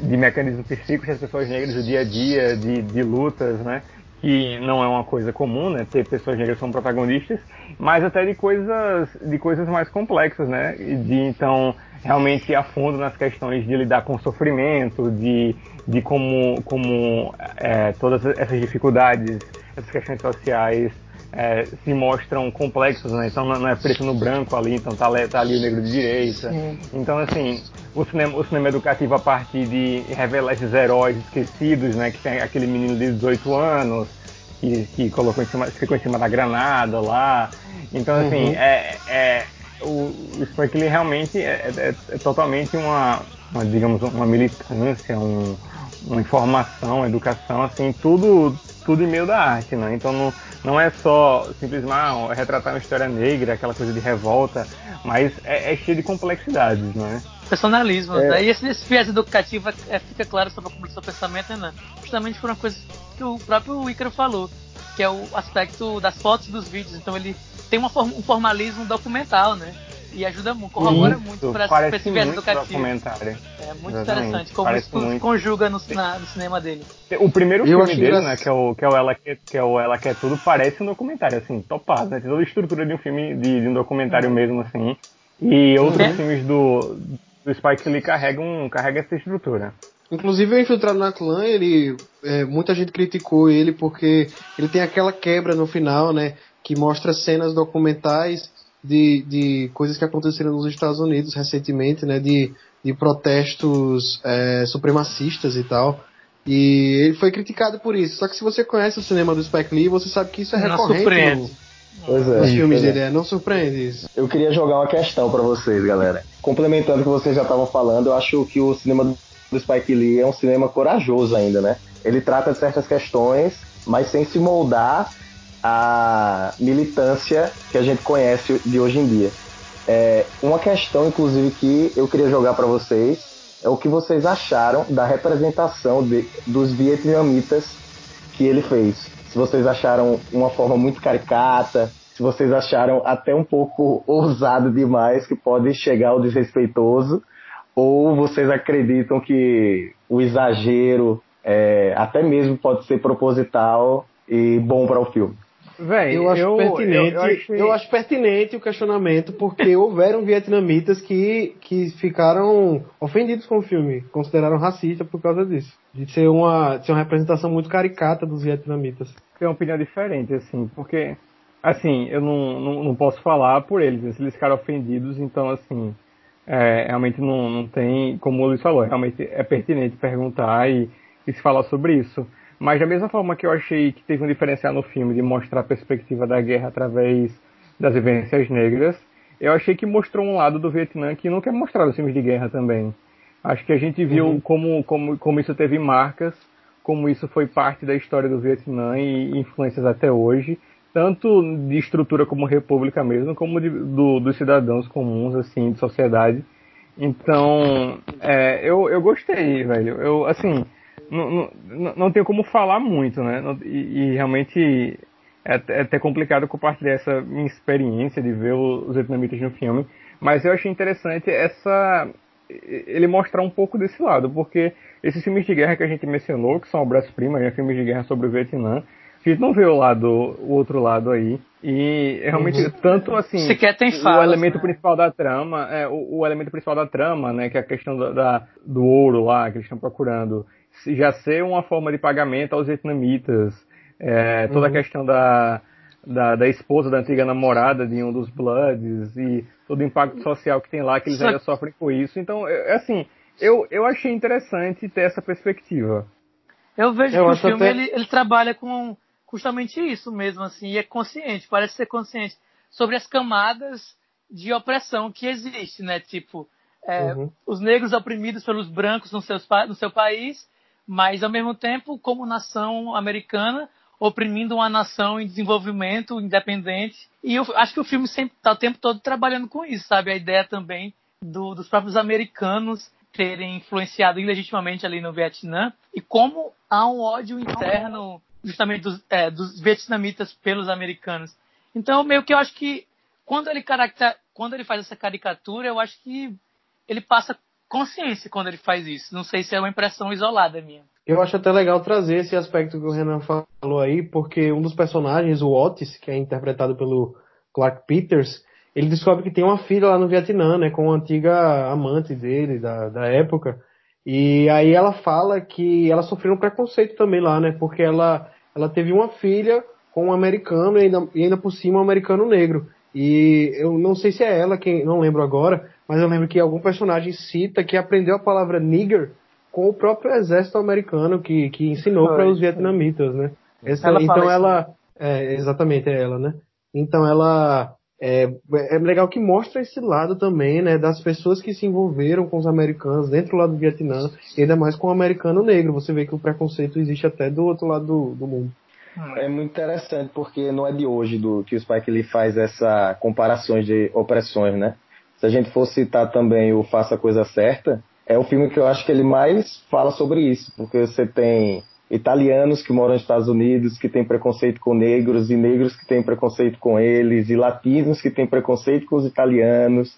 de mecanismos psíquicos das pessoas negras do dia a dia, de, de lutas, né? Que não é uma coisa comum, né? Ter pessoas negras como protagonistas, mas até de coisas, de coisas mais complexas, né? De então realmente ir a fundo nas questões de lidar com o sofrimento, de, de como, como é, todas essas dificuldades, essas questões sociais é, se mostram complexos, né? Então não é preto no branco ali, então tá, ali- tá ali o negro de direita. Então assim, o cinema, o cinema educativo a partir de revelar esses heróis esquecidos, né? Que tem aquele menino de 18 anos que, que colocou em cima, ficou em cima da granada lá. Então assim, Uhum. é, é, o, o Spike Lee realmente é, é, é totalmente uma, uma, digamos, uma militância, um, uma informação, uma educação, assim, tudo, tudo em meio da arte, né? Então não, não é só simplesmente ah, retratar uma história negra, aquela coisa de revolta, mas é, é cheio de complexidades, né? Personalismo, é. né? E esse, esse viés educativo é, fica claro sobre o seu pensamento, né? Justamente por uma coisa que o próprio Ícaro falou, que é o aspecto das fotos e dos vídeos. Então ele tem uma, um formalismo documental, né? E ajuda muito, corrobora isso, muito para esse viés educativo. Documentário. É muito Exatamente. interessante como Parece isso muito. conjuga no, na, no, cinema dele. O primeiro filme dele, engraçado. né, que é o que é o Ela quer, que é o Ela quer tudo, parece um documentário assim, topado, né? Tem toda a estrutura de um filme de, de um documentário uhum. mesmo assim. E outros uhum. filmes do, do Spike Lee carregam carrega essa estrutura. Inclusive o Infiltrado na Clã, ele é, muita gente criticou ele porque ele tem aquela quebra no final, né, que mostra cenas documentais de, de coisas que aconteceram nos Estados Unidos recentemente, né, de, de protestos é, supremacistas e tal. E ele foi criticado por isso. Só que se você conhece o cinema do Spike Lee, você sabe que isso é não recorrente surpreende. no, pois é, nos filmes dele. É. Não surpreende isso. Eu queria jogar uma questão para vocês, galera. Complementando o que vocês já estavam falando, eu acho que o cinema do Spike Lee é um cinema corajoso ainda, né? Ele trata de certas questões, mas sem se moldar a militância que a gente conhece de hoje em dia. É, uma questão, inclusive, que eu queria jogar para vocês é o que vocês acharam da representação de, dos vietnamitas que ele fez. Se vocês acharam uma forma muito caricata, se vocês acharam até um pouco ousado demais, que pode chegar ao desrespeitoso, ou vocês acreditam que o exagero é, até mesmo pode ser proposital e bom para o filme? Véi, eu, acho eu, pertinente, eu, eu, achei... eu, acho pertinente o questionamento, porque houveram vietnamitas que, que ficaram ofendidos com o filme, consideraram racista por causa disso. De ser uma, de ser uma representação muito caricata dos vietnamitas. Tem uma opinião diferente, assim, porque, assim, eu não, não, não posso falar por eles, se eles ficaram ofendidos, então, assim, é, realmente não, não tem, como o Luiz falou, realmente é pertinente perguntar e, e se falar sobre isso. Mas da mesma forma que eu achei que teve um diferencial no filme de mostrar a perspectiva da guerra através das vivências negras, eu achei que mostrou um lado do Vietnã que nunca é mostrado nos filmes de guerra também. Acho que a gente viu uhum. como, como, como isso teve marcas, como isso foi parte da história do Vietnã e influências até hoje, tanto de estrutura como república mesmo, como de, do, dos cidadãos comuns, assim, de sociedade. Então, é, eu, eu gostei, velho. Eu, assim, não, não, não tenho como falar muito, né? E, e realmente é, é, até complicado compartilhar essa minha experiência de ver os vietnamitas no filme, mas eu achei interessante essa ele mostrar um pouco desse lado, porque esses filmes de guerra que a gente mencionou, que são obras-primas, né, filmes de guerra sobre o Vietnã, a gente não vê o lado, o outro lado aí. E realmente, uhum. tanto assim, Sequer tem o elemento né? principal da trama, é, o, o, elemento principal da trama, né, que é a questão da, da do ouro lá, que eles estão procurando, já ser uma forma de pagamento aos vietnamitas, é, toda uhum. a questão da, da, da, esposa da antiga namorada de um dos Bloods e todo o impacto social que tem lá, que eles ainda sofrem com isso. Então, é, é, assim, eu, eu achei interessante ter essa perspectiva. Eu vejo eu que o filme até... ele, ele trabalha com justamente isso mesmo, assim, e é consciente, parece ser consciente sobre as camadas de opressão que existe, né? Tipo, é, uhum. os negros oprimidos pelos brancos no, seus, no seu país mas ao mesmo tempo, como nação americana, oprimindo uma nação em desenvolvimento independente. E eu acho que o filme sempre está o tempo todo trabalhando com isso, sabe? A ideia também do, dos próprios americanos terem influenciado ilegitimamente ali no Vietnã e como há um ódio interno justamente dos, é, dos vietnamitas pelos americanos. Então, meio que eu acho que quando ele, quando ele faz essa caricatura, eu acho que ele passa consciência quando ele faz isso. Não sei se é uma impressão isolada minha. Eu acho até legal trazer esse aspecto que o Renan falou aí, porque um dos personagens, o Otis, que é interpretado pelo Clark Peters, ele descobre que tem uma filha lá no Vietnã, né, com uma antiga amante dele, da, da época. E aí ela fala que ela sofreu um preconceito também lá, né, porque ela, ela teve uma filha com um americano e ainda, e ainda por cima um americano negro. E eu não sei se é ela, quem não lembro agora, mas eu lembro que algum personagem cita que aprendeu a palavra nigger com o próprio exército americano que, que ensinou para os vietnamitas, né? Essa, ela então ela, é, exatamente é ela, né? Então ela é, é legal que mostra esse lado também, né, das pessoas que se envolveram com os americanos dentro lá do Vietnã, ainda mais com o americano negro. Você vê que o preconceito existe até do outro lado do, do mundo. É muito interessante porque não é de hoje do que o Spike Lee faz essa comparações de opressões, né? Se a gente for citar também o Faça a Coisa Certa, é o filme que eu acho que ele mais fala sobre isso, porque você tem italianos que moram nos Estados Unidos que têm preconceito com negros e negros que têm preconceito com eles e latinos que têm preconceito com os italianos.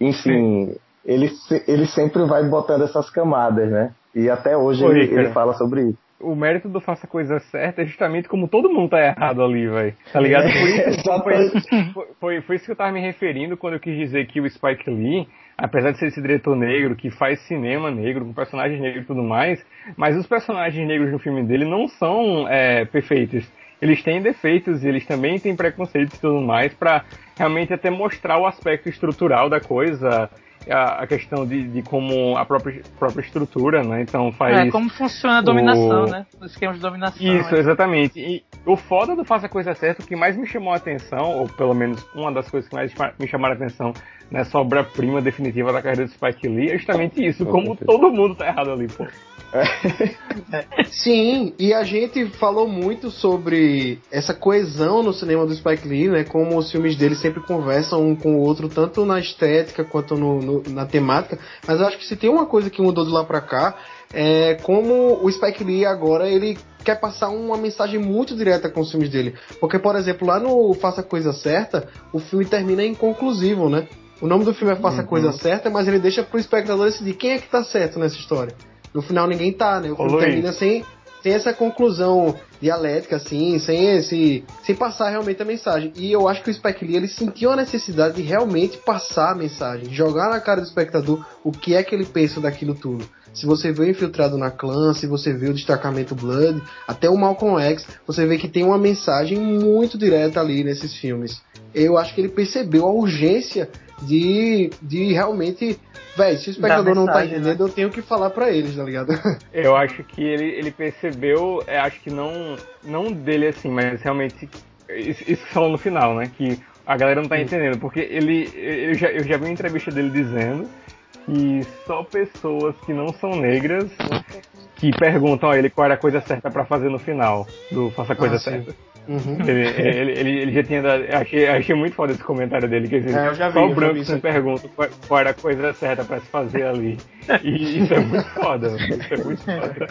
Enfim, ele, ele sempre vai botando essas camadas, né? E até hoje Oi, ele, ele, fala sobre isso. O mérito do faça a coisa certa é justamente como todo mundo tá errado ali, velho. Tá ligado? Por isso, foi, foi, foi, isso que eu tava me referindo quando eu quis dizer que o Spike Lee apesar de ser esse diretor negro que faz cinema negro, com personagens negros e tudo mais, mas os personagens negros no filme dele não são é, perfeitos. Eles têm defeitos e eles também têm preconceitos e tudo mais para realmente até mostrar o aspecto estrutural da coisa, a, a questão de, de, como a própria, própria estrutura, né? Então faz. É, como funciona a dominação, o... né? O esquema de dominação. Isso, é. exatamente. E o foda do Faça a Coisa Certa, o que mais me chamou a atenção, ou pelo menos uma das coisas que mais me chamaram a atenção nessa obra-prima definitiva da carreira do Spike Lee, é justamente isso, como todo mundo tá errado ali, pô. Sim, e a gente falou muito sobre essa coesão no cinema do Spike Lee, né? Como os filmes dele sempre conversam um com o outro, tanto na estética quanto no, no, na temática. Mas eu acho que se tem uma coisa que mudou de lá pra cá, é como o Spike Lee agora ele quer passar uma mensagem muito direta com os filmes dele. Porque, por exemplo, lá no Faça a Coisa Certa, o filme termina inconclusivo, né? O nome do filme é Faça a Coisa uhum. Certa, mas ele deixa pro espectador decidir quem é que tá certo nessa história. No final ninguém tá, né? O filme Ô, termina sem, sem essa conclusão dialética, assim, sem esse. sem passar realmente a mensagem. E eu acho que o Spike Lee ele sentiu a necessidade de realmente passar a mensagem, jogar na cara do espectador o que é que ele pensa daquilo tudo. Se você vê o Infiltrado na Clã, se você vê o Destacamento Blood, até o Malcolm X, você vê que tem uma mensagem muito direta ali nesses filmes. Eu acho que ele percebeu a urgência de, de realmente. Véi, se o espectador mensagem, não tá entendendo, né? eu tenho que falar para eles, tá ligado? Eu acho que ele, ele percebeu, é, acho que não, não dele assim, mas realmente. Isso, isso falou no final, né? Que a galera não tá entendendo, porque ele. Eu já, eu já vi uma entrevista dele dizendo que só pessoas que não são negras que perguntam a ele qual era a coisa certa para fazer no final do Faça a Coisa ah, Certa. Sim. Uhum. Ele, ele, ele, ele, já tinha dado. Achei, achei muito foda esse comentário dele. Que, assim, é, eu já vi, só o branco se pergunta qual, qual, era a coisa certa pra se fazer ali. E isso é muito foda. Isso é muito foda.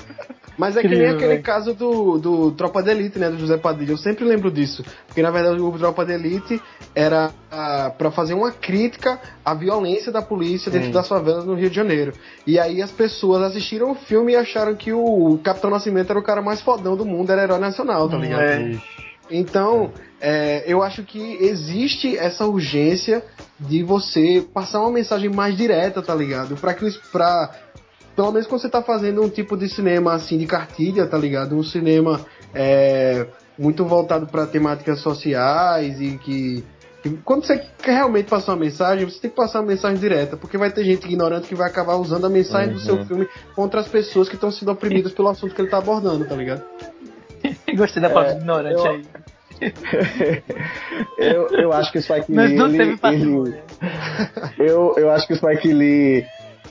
Mas é que nem aquele caso do, do Tropa de Elite, né? Do José Padilha. Eu sempre lembro disso. Porque na verdade o Tropa de Elite era uh, para fazer uma crítica à violência da polícia dentro Sim. das favelas no Rio de Janeiro. E aí as pessoas assistiram o filme e acharam que o Capitão Nascimento era o cara mais fodão do mundo, era herói nacional, tá ligado? É. Então, é, eu acho que existe essa urgência de você passar uma mensagem mais direta, tá ligado? Para que pra, pelo menos quando você tá fazendo um tipo de cinema assim de cartilha, tá ligado? Um cinema é, muito voltado para temáticas sociais e que, que, quando você quer realmente passar uma mensagem, você tem que passar uma mensagem direta, porque vai ter gente ignorante que vai acabar usando a mensagem uhum. do seu uhum. filme contra as pessoas que estão sendo oprimidas pelo assunto que ele tá abordando, tá ligado? Gostei da palavra é, ignorante eu... aí. eu, eu acho que o Spike Lee. Mas não ele, teve ele, eu, eu acho que o Spike Lee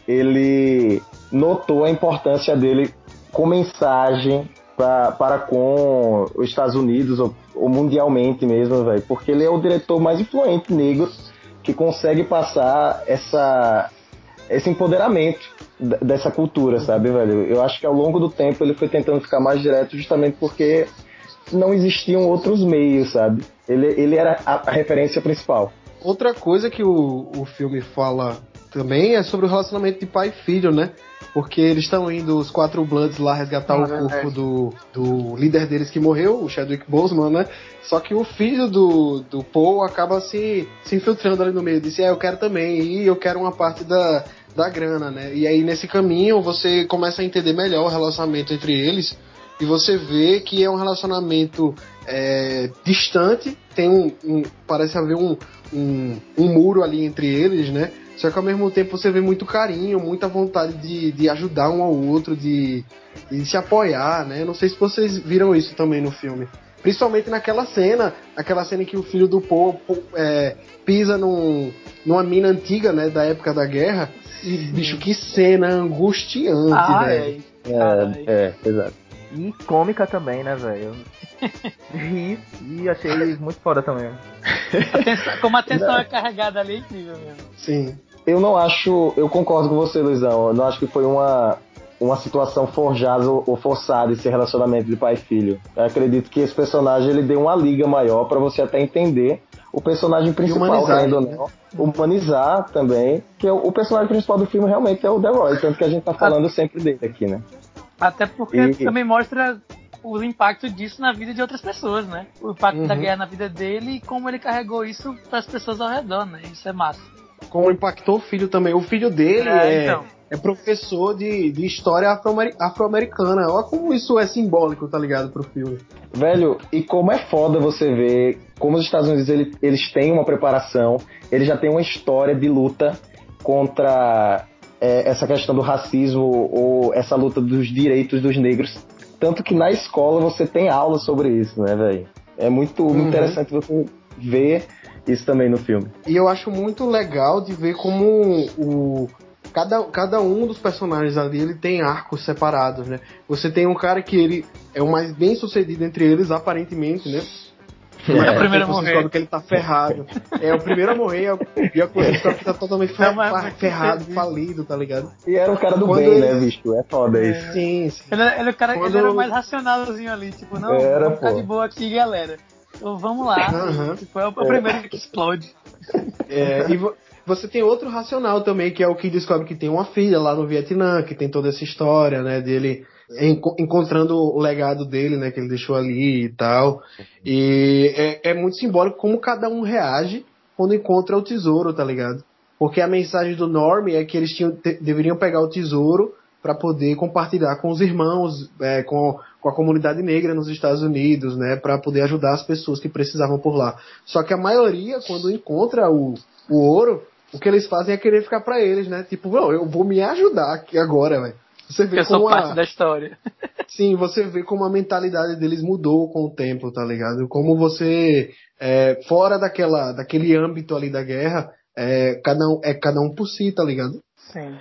ele notou a importância dele com mensagem pra, para com os Estados Unidos ou, ou mundialmente mesmo, velho. Porque ele é o diretor mais influente negro que consegue passar essa, esse empoderamento dessa cultura, sabe, velho? Eu acho que ao longo do tempo ele foi tentando ficar mais direto justamente porque não existiam outros meios, sabe? Ele, ele era a, referência principal. Outra coisa que o, o filme fala também é sobre o relacionamento de pai e filho, né? Porque eles estão indo, os quatro Bloods, lá resgatar ah, o corpo do, do líder deles que morreu, o Chadwick Boseman, né? Só que o filho do, do Paul acaba se, se infiltrando ali no meio. Disse, é, eu quero também, e eu quero uma parte da, da grana, né? E aí nesse caminho você começa a entender melhor o relacionamento entre eles e você vê que é um relacionamento é, distante, tem um, um, parece haver um, um, um, muro ali entre eles, né? Só que ao mesmo tempo você vê muito carinho, muita vontade de, de ajudar um ao outro, de, de se apoiar, né? Não sei se vocês viram isso também no filme. Principalmente naquela cena, aquela cena em que o filho do Poe é, pisa num, numa mina antiga, né, da época da guerra. E, bicho, que cena angustiante, Ah, velho. Caralho. É, é, exato. E cômica também, né, velho? Ri e achei muito foda também. Como a tensão é carregada ali é incrível mesmo. Sim. Eu não acho, eu concordo com você, Luizão. Eu não acho que foi uma, uma situação forjada ou forçada esse relacionamento de pai e filho. Eu acredito que esse personagem ele deu uma liga maior pra você até entender o personagem principal, humanizar né? não. Humanizar também, que é o, o personagem principal do filme realmente é o The Roy, tanto que a gente tá falando sempre dele aqui, né? Até porque E- também mostra o impacto disso na vida de outras pessoas, né? O impacto da Uhum. guerra na vida dele e como ele carregou isso para as pessoas ao redor, né? Isso é massa. Como impactou o filho também. O filho dele É, é, então. É professor de, de história afro-ameri- afro-americana. Olha como isso é simbólico, tá ligado, pro filme. Velho, e como é foda você ver como os Estados Unidos ele- eles têm uma preparação, eles já têm uma história de luta contra é, essa questão do racismo ou essa luta dos direitos dos negros. Tanto que na escola você tem aula sobre isso, né, velho? É muito Uhum. interessante você ver isso também no filme. E eu acho muito legal de ver como o cada, cada um dos personagens ali ele tem arcos separados, né? Você tem um cara que ele é o mais bem sucedido entre eles, aparentemente, né? Mas É o primeiro a morrer. que ele tá ferrado. É o primeiro a morrer, é o- e a coisa que tá totalmente fer- É, mas- mas- ferrado, falido, tá ligado? E era um cara do Quando bem, ele- né, bicho? É foda isso. Sim, sim. Ele, ele, o cara, Quando- ele era mais racionalzinho ali, tipo, não, Era, vamos ficar pô. de boa aqui, galera. Então vamos lá. Aham. Tipo, é o, o primeiro que explode. É, e você tem outro racional também, que é o que descobre que tem uma filha lá no Vietnã, que tem toda essa história, né, dele enco- encontrando o legado dele, né, que ele deixou ali e tal. E é, é muito simbólico como cada um reage quando encontra o tesouro, tá ligado? Porque a mensagem do Norm é que eles tinham, te- deveriam pegar o tesouro para poder compartilhar com os irmãos, é, com, com a comunidade negra nos Estados Unidos, né, para poder ajudar as pessoas que precisavam por lá. Só que a maioria, quando encontra o, o ouro, o que eles fazem é querer ficar para eles, né? Tipo, não, eu vou me ajudar aqui agora, velho. Você vê Eu sou como parte a, da história. Sim, você vê como a mentalidade deles mudou com o tempo, tá ligado? Como você, é, fora daquela, daquele âmbito ali da guerra, é, cada um, é cada um por si, tá ligado? Sim.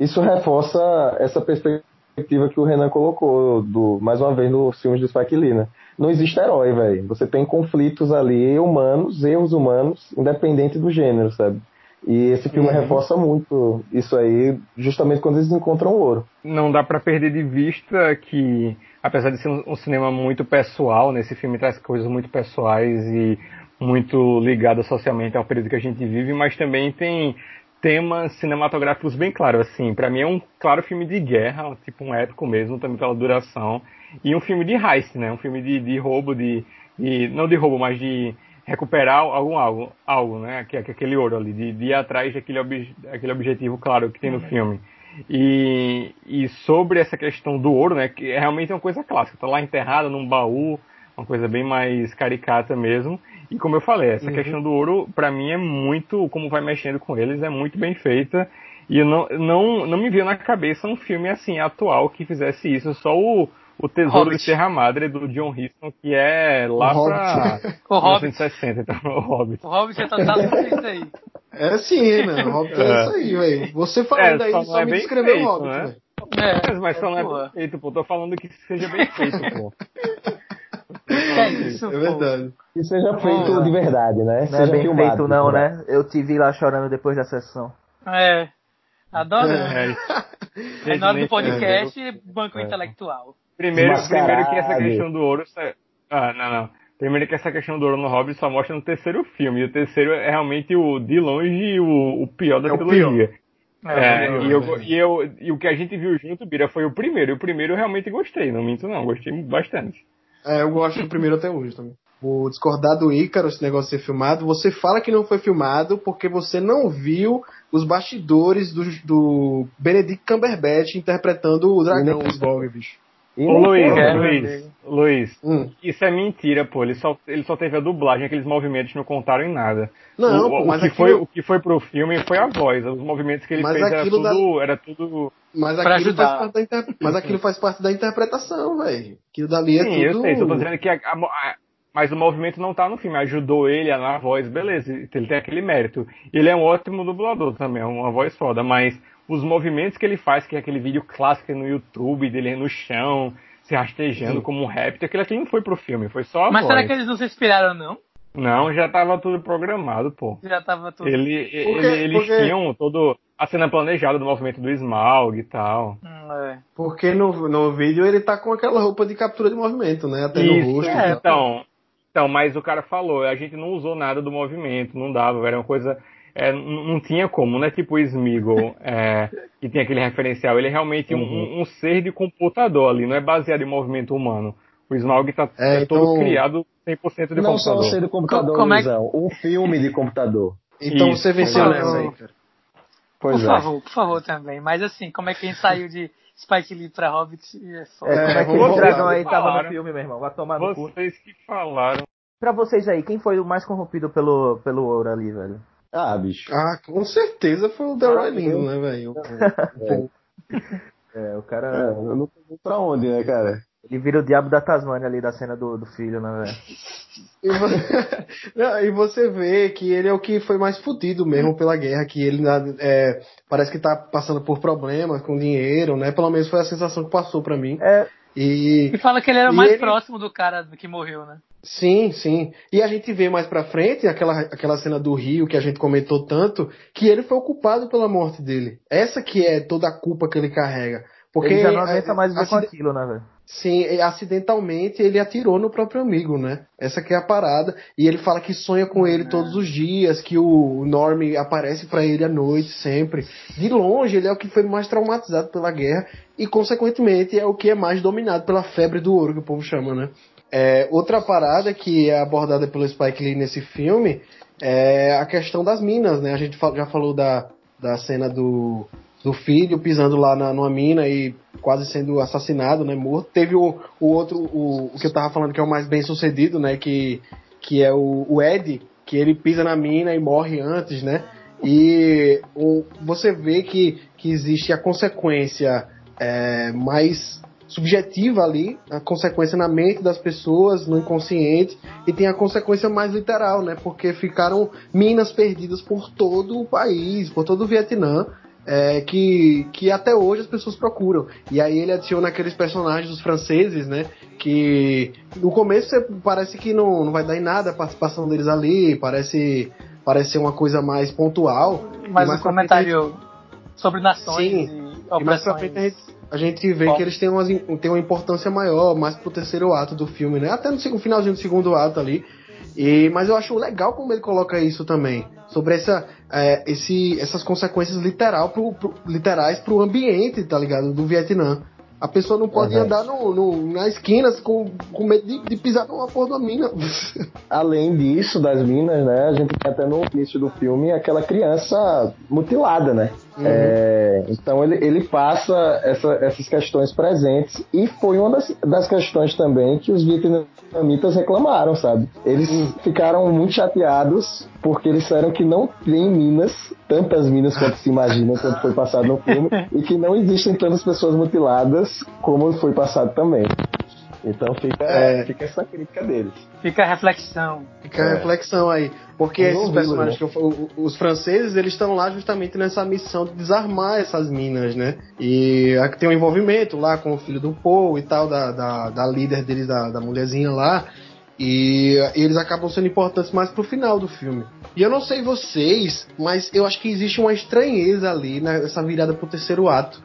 Isso reforça essa perspectiva que o Renan colocou, do, mais uma vez, nos filmes do Spike Lee, né? Não existe herói, velho. Você tem conflitos ali humanos, erros humanos, independente do gênero, sabe? E esse filme Uhum. reforça muito isso aí, justamente quando eles encontram o ouro. não dá pra perder de vista que, apesar de ser um, cinema muito pessoal, nesse filme traz coisas muito pessoais e muito ligadas socialmente ao período que a gente vive, mas também tem temas cinematográficos bem claros, assim, Pra mim é um claro filme de guerra, tipo um épico mesmo, também pela duração, e um filme de heist, né, um filme de, de roubo, de, de, não de roubo, mas de recuperar algum algo, algo, né, que é aquele ouro ali, de, de ir atrás daquele ob, aquele objetivo claro que tem no filme. E, e sobre essa questão do ouro, né, que é realmente uma coisa clássica, tá lá enterrada num baú, uma coisa bem mais caricata mesmo. E como eu falei, essa Uhum. questão do ouro, pra mim é muito, como vai mexendo com eles, é muito bem feita. E não, não, não me veio na cabeça um filme assim, atual, que fizesse isso. Só o, o Tesouro Hobbit. de Serra Madre, do John Huston, que é lá O pra O Hobbit. 1960, então, o Hobbit. O Hobbit é total isso aí. É sim, mano. O Hobbit é, É. isso aí, velho. Você falando É, aí só só, é me bem descreveu feito, o Hobbit, né? velho. É, Mas, só não é bem feito, pô. Tô falando que seja bem feito, pô. Que é isso, É pô. Que verdade. Ah. seja feito de verdade, né? Não é bem filmado feito não, verdade. né? Eu te vi lá chorando depois da sessão. É. Adoro. É, É na hora do podcast, banco intelectual. Primeiro, primeiro que essa questão do ouro. Ah, não, não. Primeiro que essa questão do ouro no Hobbit só mostra no terceiro filme. E o terceiro é realmente o, de longe, o, o pior da É o trilogia. É, É, pior, e, eu, e, eu, e o que a gente viu junto, Bira, foi o primeiro. E o primeiro eu realmente gostei, não minto não, gostei bastante. É, eu gosto do primeiro até hoje também. Vou discordar do Ícaro, esse negócio de ser filmado. Você fala que não foi filmado porque você não viu os bastidores do, do Benedict Cumberbatch interpretando o dragão, o Smaug, bicho. E Ô Luiz, É, né? Luiz, Luiz, Hum. isso é mentira, pô. Ele só, ele só teve a dublagem, aqueles movimentos não contaram em nada. Não, o, pô, o mas que aquilo, foi, o que foi pro filme foi a voz. Os movimentos que ele Mas fez era tudo, era tudo. mas aquilo ajudar. faz parte da inter... mas aquilo faz parte da interpretação, velho. Aquilo dali é Sim, tudo. eu sei, só tô dizendo que a- a- mas o movimento não tá no filme, ajudou ele a na voz, beleza, ele tem aquele mérito. Ele é um ótimo dublador também, é uma voz foda, mas os movimentos que ele faz, que é aquele vídeo clássico no YouTube, dele no chão, se rastejando Sim. como um réptil, aquilo aqui não foi pro filme, foi só a Mas voz. será que eles não se inspiraram, não? Não, já tava tudo programado, pô. Já tava tudo. Ele, Porque- ele- eles porque- tinham todo a cena planejada do movimento do Smaug e tal. Hum, é. Porque no, no vídeo ele tá com aquela roupa de captura de movimento, né? Até Isso, no rosto. é. Então, então, mas o cara falou, a gente não usou nada do movimento, não dava, era uma coisa. é, não tinha como, não é tipo o Smeagol, é, que tem aquele referencial. Ele é realmente um, Uhum. um- um ser de computador ali, não é baseado em movimento humano. O Smaug tá, É, é, todo então- criado 100% de Não só computador. ser do computador, Co- como é Luizão, um filme de computador. Então Isso, você venceu nessa aí, cara. Pois por é. favor, por favor também. Mas assim, como é que a gente saiu de Spike Lee pra Hobbit? É foda. É, como é esse dragão aí tava no Falaram. filme, meu irmão? Vai tomar no cu. Vocês que falaram. Pra vocês aí, quem foi o mais corrompido pelo, pelo ouro ali, velho? Ah, bicho. Ah, com certeza foi o Delroy Lindo, né, velho? É, o É, cara. eu não sei pra onde, né, cara? Ele vira o diabo da Tasmania ali da cena do, do filho, né, velho? E, e você vê que ele é o que foi mais fudido mesmo pela guerra, que ele é, parece que tá passando por problemas com dinheiro, né? Pelo menos foi a sensação que passou pra mim. É, E E fala que ele era o mais ele- próximo do cara que morreu, né? sim, sim. E a gente vê mais pra frente aquela, aquela cena do Rio que a gente comentou tanto, que ele foi o culpado pela morte dele. Essa que é toda a culpa que ele carrega. Porque ele já não aguenta mais viver com acide- aquilo, né, velho? Sim, acidentalmente ele atirou no próprio amigo, né? Essa que é a parada. E ele fala que sonha com ele todos os dias, que o Norm aparece pra ele à noite sempre. De longe, ele é o que foi mais traumatizado pela guerra e, consequentemente, é o que é mais dominado pela febre do ouro, que o povo chama, né? É, outra parada que é abordada pelo Spike Lee nesse filme é a questão das minas, né? A gente já falou da, da cena do, do filho pisando lá na, numa mina e quase sendo assassinado, né? Morto. Teve o, o outro, o, o que eu tava falando que é o mais bem sucedido, né? Que, que é o, o Ed, que ele pisa na mina e morre antes, né? E o, você vê que, que existe a consequência é, mais subjetiva ali, a consequência na mente das pessoas, no inconsciente, e tem a consequência mais literal, né? Porque ficaram minas perdidas por todo o país, por todo o Vietnã, é, que, que até hoje as pessoas procuram. E aí ele adiciona aqueles personagens dos franceses, né? Que no começo parece que não, não vai dar em nada a participação deles ali, parece, parece ser uma coisa mais pontual. Mas um comentário sobre nações Sim. e E mais pra frente a gente, a gente vê Bom. que eles têm, umas, têm uma importância maior, mais pro terceiro ato do filme, né? Até no finalzinho do segundo ato ali. E, mas eu acho legal como ele coloca isso também. Sobre essa, é, esse, essas consequências literal pro, pro, literais pro ambiente, tá ligado? Do Vietnã. A pessoa não pode Uhum. andar no, no, na esquina com, com medo de, de pisar numa porra da mina. Além disso, das minas, né? A gente tem até no início do filme aquela criança mutilada, né? Uhum. É, então ele, ele passa essa- essas questões presentes e foi uma das, das questões também que os vietnamitas reclamaram, sabe? Eles Uhum. ficaram muito chateados porque eles disseram que não tem minas, tantas minas quanto se imagina quando foi passado no filme, e que não existem tantas pessoas mutiladas como foi passado também. Então fica, É. fica essa crítica deles. Fica a reflexão. Fica a É. reflexão aí. Porque esses personagens né? que eu falo, os franceses, eles estão lá justamente nessa missão de desarmar essas minas, né? E tem um envolvimento lá com o filho do Paul e tal, da, da, da líder deles, da, da mulherzinha lá. E eles acabam sendo importantes mais pro final do filme. E eu não sei vocês, mas eu acho que existe uma estranheza ali nessa virada pro terceiro ato.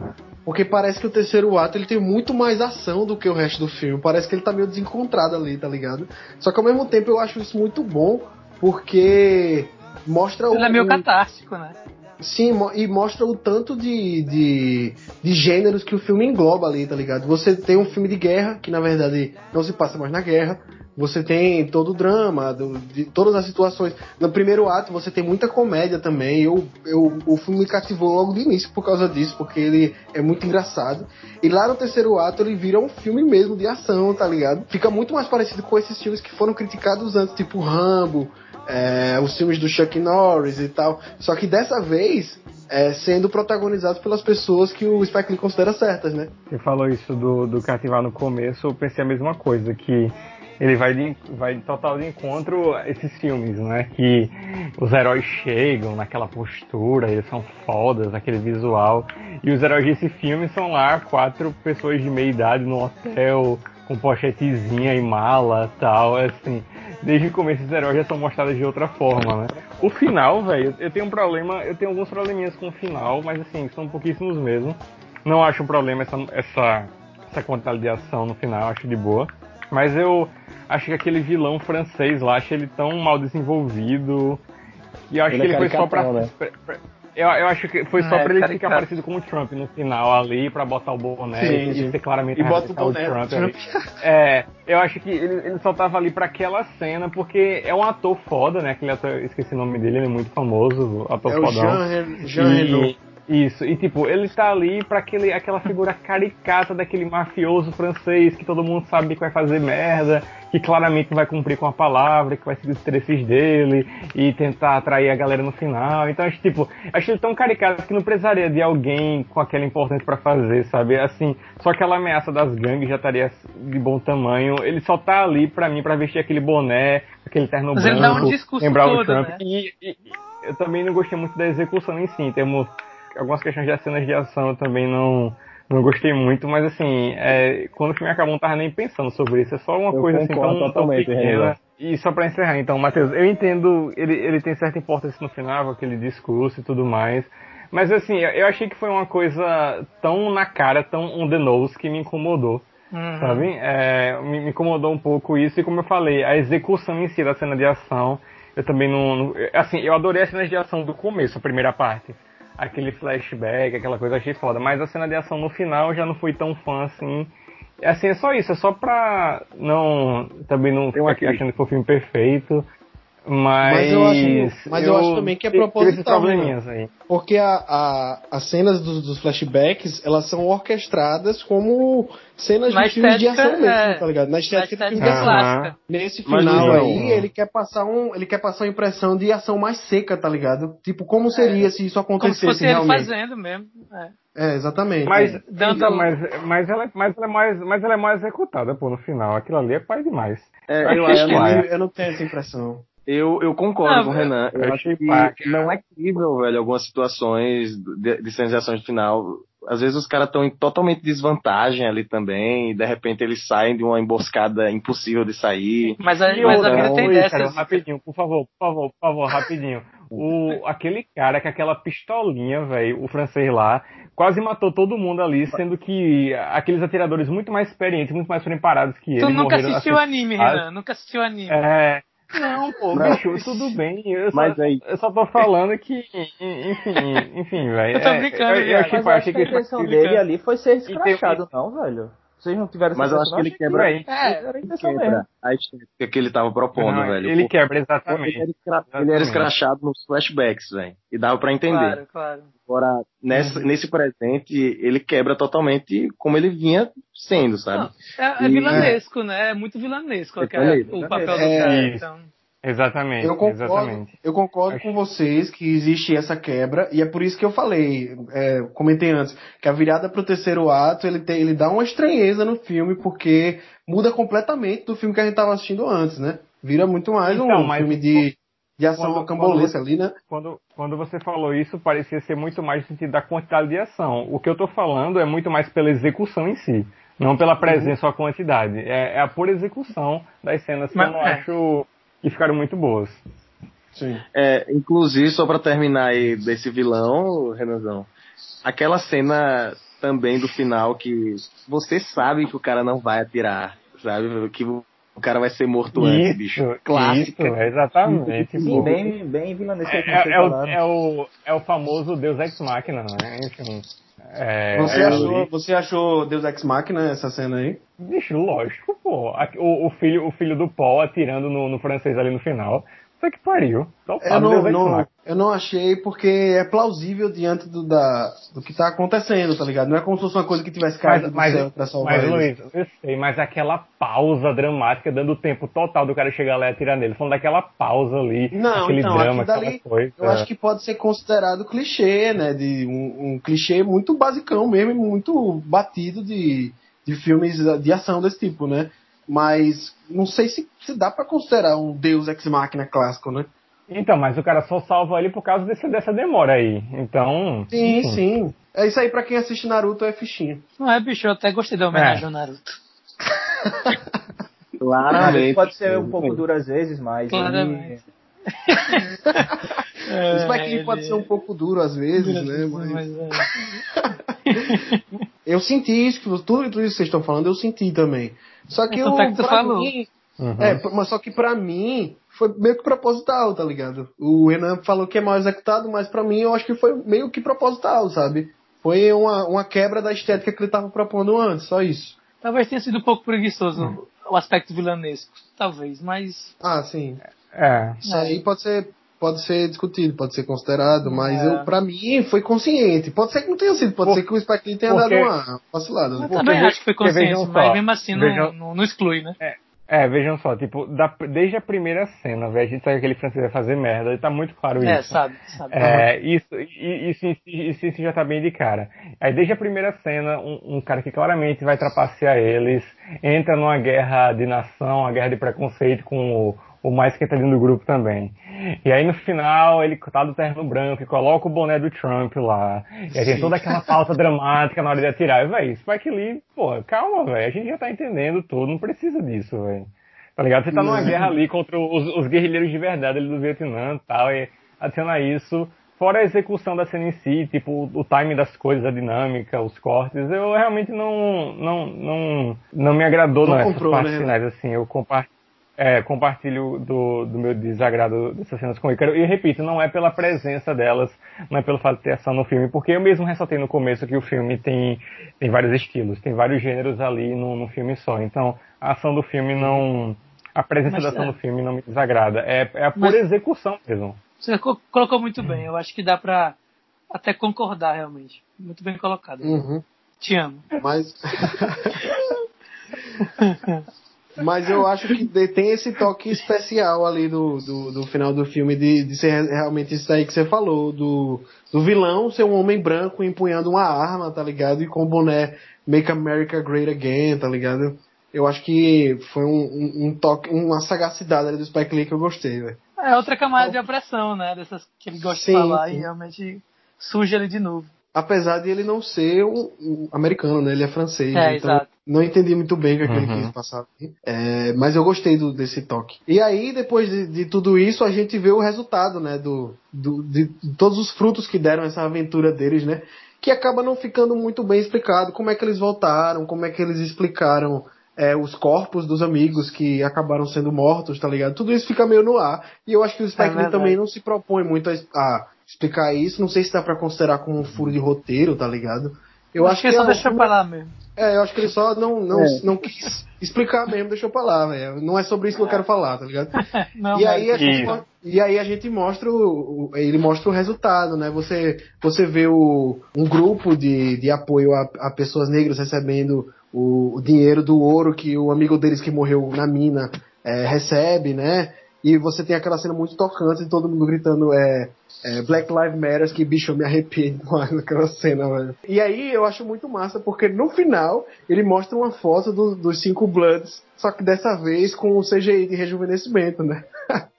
Porque parece que o terceiro ato ele tem muito mais ação do que o resto do filme. Parece que ele tá meio desencontrado ali, tá ligado? Só que ao mesmo tempo eu acho isso muito bom, porque mostra Ele é meio o, catártico, né? Sim, e mostra o tanto de, de, de gêneros que o filme engloba ali, tá ligado? Você tem um filme de guerra, que na verdade não se passa mais na guerra. Você tem todo o drama, do, de todas as situações. No primeiro ato você tem muita comédia também. Eu, eu, o filme me cativou logo do início por causa disso, porque ele é muito engraçado. E lá no terceiro ato ele vira um filme mesmo de ação, tá ligado? Fica muito mais parecido com esses filmes que foram criticados antes, tipo Rambo, é, os filmes do Chuck Norris e tal. Só que dessa vez é, sendo protagonizados pelas pessoas que o Spike Lee considera certas, né? Você falou isso do, do cativar no começo, eu pensei a mesma coisa, que ele vai de, vai total de encontro a esses filmes, né? Que os heróis chegam naquela postura, eles são fodas, aquele visual. E os heróis desse filme são lá quatro pessoas de meia idade no hotel, com pochetezinha e mala tal, assim desde o começo os heróis já são mostrados de outra forma, né? O final, velho, eu tenho um problema, eu tenho alguns probleminhas com o final, mas assim, são pouquíssimos mesmo. Não acho um problema essa, essa, essa quantidade de ação no final, acho de boa. Mas eu acho que aquele vilão francês lá, acho ele tão mal desenvolvido. E eu acho ele que ele foi só pra, né? pra, pra eu, eu acho que foi só é, pra ele ficar parecido com o Trump no final ali, pra botar o boné sim, e ser claramente e bota o, boné, o Trump. Trump. É, eu acho que ele, ele só tava ali pra aquela cena, porque é um ator foda, né? Aquele ator, esqueci o nome dele, ele é muito famoso, ator é fodão. O Jean, Jean e, isso, e tipo, ele está ali para aquele, aquela figura caricata daquele mafioso francês que todo mundo sabe que vai fazer merda, que claramente vai cumprir com a palavra, que vai seguir os interesses dele e tentar atrair a galera no final. Então, acho tipo, acho ele tão caricato que não precisaria de alguém com aquela importância para fazer, sabe? Assim, só aquela ameaça das gangues já estaria de bom tamanho. Ele só tá ali para mim para vestir aquele boné, aquele terno Mas branco, ele dá um discurso lembrar todo, o Trump. Né? E, e, eu também não gostei muito da execução em si, em termos algumas questões de cenas de ação eu também não, não gostei muito, mas assim, é, quando o filme acabou, não tava nem pensando sobre isso. É só uma eu coisa assim tão, tão pequena. E só para encerrar, então, Matheus, eu entendo, ele, ele tem certa importância no final, aquele discurso e tudo mais. Mas assim, eu achei que foi uma coisa tão na cara, tão on the nose, que me incomodou. Uhum. Sabe? É, me, me, incomodou um pouco isso, e como eu falei, a execução em si da cena de ação, eu também não. não assim, eu adorei as cenas de ação do começo, a primeira parte aquele flashback, aquela coisa, achei foda. Mas a cena de ação no final já não fui tão fã assim. Assim, é só isso, é só pra não. Também não ficar aqui achando que foi um filme perfeito. Mas, mas eu acho, mas eu, eu acho também que é proposital. Né? Aí. Porque a, a, as cenas dos, dos, flashbacks, elas são orquestradas como cenas Na de filmes de ação mesmo, é, tá ligado? Na estética, Na de filme de ação. Nesse final aí, ele quer passar um, ele quer passar uma impressão de ação mais seca, tá ligado? Tipo, como seria é, se isso acontecesse como se fosse realmente? Ele fazendo mesmo. É. É, exatamente. Mas, então, mas, mas, ela, mas, ela é mais, mas ela é mais executada, pô, no final. Aquilo ali é pai demais. É, eu, eu, não, eu não tenho essa impressão. Eu, eu concordo com o Renan. Eu, acho que não é crível, velho, algumas situações de, de sensação de final. Às vezes os caras estão em totalmente desvantagem ali também, e de repente eles saem de uma emboscada impossível de sair. Mas a, mas a vida tem dessas. Cara, rapidinho, por favor, por favor, por favor, rapidinho. O, aquele cara com aquela pistolinha, velho, o francês lá, quase matou todo mundo ali, sendo que aqueles atiradores muito mais experientes, muito mais preparados que ele. Tu nunca assistiu assim, anime, Renan? Nunca assistiu anime. É. Não, pô, não. bicho, tudo bem. Eu só, Mas aí... eu só tô falando que, enfim, enfim, velho. Eu tô brincando, é, eu, achei, achei que a intenção dele ali foi ser escrachado, não, velho. Vocês não tiveram Mas eu acho que ele quebra. É, era a intenção mesmo. A estética que ele tava propondo, não, velho. Ele quebra, exatamente. Ele era, escra... ele era escrachado nos flashbacks, velho. E dava pra entender. Claro, claro. Agora, nessa, uhum. nesse presente, ele quebra totalmente como ele vinha sendo, sabe? Não, é, é vilanesco, né? É muito vilanesco é, o papel do cara. Então... Exatamente. Eu concordo, exatamente. Eu concordo Acho... com vocês que existe essa quebra, e é por isso que eu falei, é, comentei antes, que a virada pro terceiro ato ele, tem, ele dá uma estranheza no filme, porque muda completamente do filme que a gente estava assistindo antes, né? Vira muito mais então, um filme de, de ação rocambolesca ali, né? Quando, quando você falou isso, parecia ser muito mais no sentido da quantidade de ação. O que eu tô falando é muito mais pela execução em si. Não pela presença uhum. ou a quantidade. É, é, a pura execução das cenas que Mas, eu não é. acho e ficaram muito boas. Sim. É, inclusive, só para terminar aí desse vilão, Renanzão, aquela cena também do final que você sabe que o cara não vai atirar, sabe? Que o cara vai ser morto isso, antes, bicho. Clássica. Isso, exatamente. Sim, bem, bem vilanesco. É, é, é, o, é, o, é o famoso Deus Ex Machina, né? Enfim. É, você, achou, você achou Deus Ex Machina essa cena aí? Bicho, lógico, pô. O, o, filho, o filho do Paul atirando no, no francês ali no final. Puta que pariu. Eu não, não, eu não achei porque é plausível diante do, da, do que tá acontecendo, tá ligado? Não é como se fosse uma coisa que tivesse caído mas, do céu pra salvar Mas, Luiz, eu sei, mas aquela pausa dramática, dando o tempo total do cara chegar lá e atirar nele, falando daquela pausa ali, não, aquele então, drama, dali, coisa. Eu acho que pode ser considerado clichê, né? De um, um clichê muito basicão mesmo, muito batido de, de filmes de ação desse tipo, né? Mas não sei se, se dá para considerar um Deus Ex Machina clássico, né? Então, mas o cara só salva ele por causa desse, dessa demora aí. Então. Sim, enfim. sim. É isso aí pra quem assiste Naruto é fichinha. Não é, bicho, eu até gostei da homenagem é. ao Naruto. Claramente. Pode ser um pouco duro às vezes, mas. Claramente. é, o Spike pode ser um pouco duro às vezes, né? Mas... mas é. eu senti isso, que tudo, tudo isso que vocês estão falando, eu senti também. Só que eu, que tu falou. Mim, uhum. é, mas só que pra mim foi meio que proposital, tá ligado? O Renan falou que é mal executado, mas pra mim eu acho que foi meio que proposital, sabe? Foi uma, uma quebra da estética que ele tava propondo antes, só isso. Talvez tenha sido um pouco preguiçoso uhum. o aspecto vilanesco, talvez, mas. Ah, sim. É. Isso é. aí pode ser pode ser discutido, pode ser considerado, mas é. eu, pra mim foi consciente. Pode ser que não tenha sido, pode Por, ser que o Spike Lee tenha porque, dado uma vacilada. Eu também acho que foi consciente, mas mesmo assim vejam, não, não, exclui, né? É. É, vejam só, tipo, da, desde a primeira cena, velho, a gente sabe que aquele francês vai fazer merda, e tá muito claro é, isso. É, sabe, sabe. É, isso, isso, isso, isso, isso já tá bem de cara. Aí desde a primeira cena, um, um, cara que claramente vai trapacear eles, entra numa guerra de nação, uma guerra de preconceito com o, o mais quentadinho do grupo também. E aí no final ele tá do terno branco e coloca o boné do Trump lá. E aí tem toda aquela pauta dramática na hora de atirar. E, véi, Spike Lee, pô, calma, velho. A gente já tá entendendo tudo, não precisa disso, velho. Tá ligado? Você tá numa guerra ali contra os, os guerrilheiros de verdade ali do Vietnã e tal. E adiciona isso. Fora a execução da cena em si, tipo, o time das coisas, a dinâmica, os cortes, eu realmente não, não, não, não me agradou não nessas comprou, partes né? finais, assim, eu compartilho é, compartilho do, do, meu desagrado dessas cenas com o Ícaro. E repito, não é pela presença delas, não é pelo fato de ter ação no filme, porque eu mesmo ressaltei no começo que o filme tem, tem vários estilos, tem vários gêneros ali no, no filme só. Então, a ação do filme não. A presença Mas, da ação é. do filme não me desagrada. É, é a pura Mas, execução mesmo. Você colocou muito bem, eu acho que dá pra até concordar realmente. Muito bem colocado. Uhum. Te amo. Mas. Mas eu acho que tem esse toque especial ali do, do, do final do filme de, de ser realmente isso aí que você falou, do, do vilão ser um homem branco empunhando uma arma, tá ligado? E com o boné Make America Great Again, tá ligado? Eu acho que foi um, um, um toque, uma sagacidade ali do Spike Lee que eu gostei, velho. É outra camada de opressão, né? Dessas que ele gosta sim, de falar sim. e realmente surge ali de novo apesar de ele não ser um, um americano, né? Ele é francês. É, então exato. não entendi muito bem o que, é que ele uhum. quis passar. É, mas eu gostei do, desse toque. E aí, depois de, de, tudo isso, a gente vê o resultado, né? Do, do, de, de todos os frutos que deram essa aventura deles, né? Que acaba não ficando muito bem explicado como é que eles voltaram, como é que eles explicaram é, os corpos dos amigos que acabaram sendo mortos, tá ligado? Tudo isso fica meio no ar. E eu acho que o Spike é também não se propõe muito a, a explicar isso. Não sei se dá para considerar como um furo de roteiro, tá ligado? Eu acho, acho que, que ele só é deixou pra lá mesmo. É, eu acho que ele só não, não, é. não quis explicar mesmo, deixou pra lá, velho. Não é sobre isso que eu quero falar, tá ligado? não, e, aí a gente, e aí a gente mostra o, ele mostra o resultado, né? Você, você vê o, um grupo de, de apoio a, a pessoas negras recebendo o, o, dinheiro do ouro que o amigo deles que morreu na mina é, recebe, né? E você tem aquela cena muito tocante de todo mundo gritando é, é, Black Lives Matter, que bicho, eu me demais naquela cena, velho. E aí eu acho muito massa, porque no final ele mostra uma foto do, dos cinco Bloods, só que dessa vez com o CGI de rejuvenescimento, né?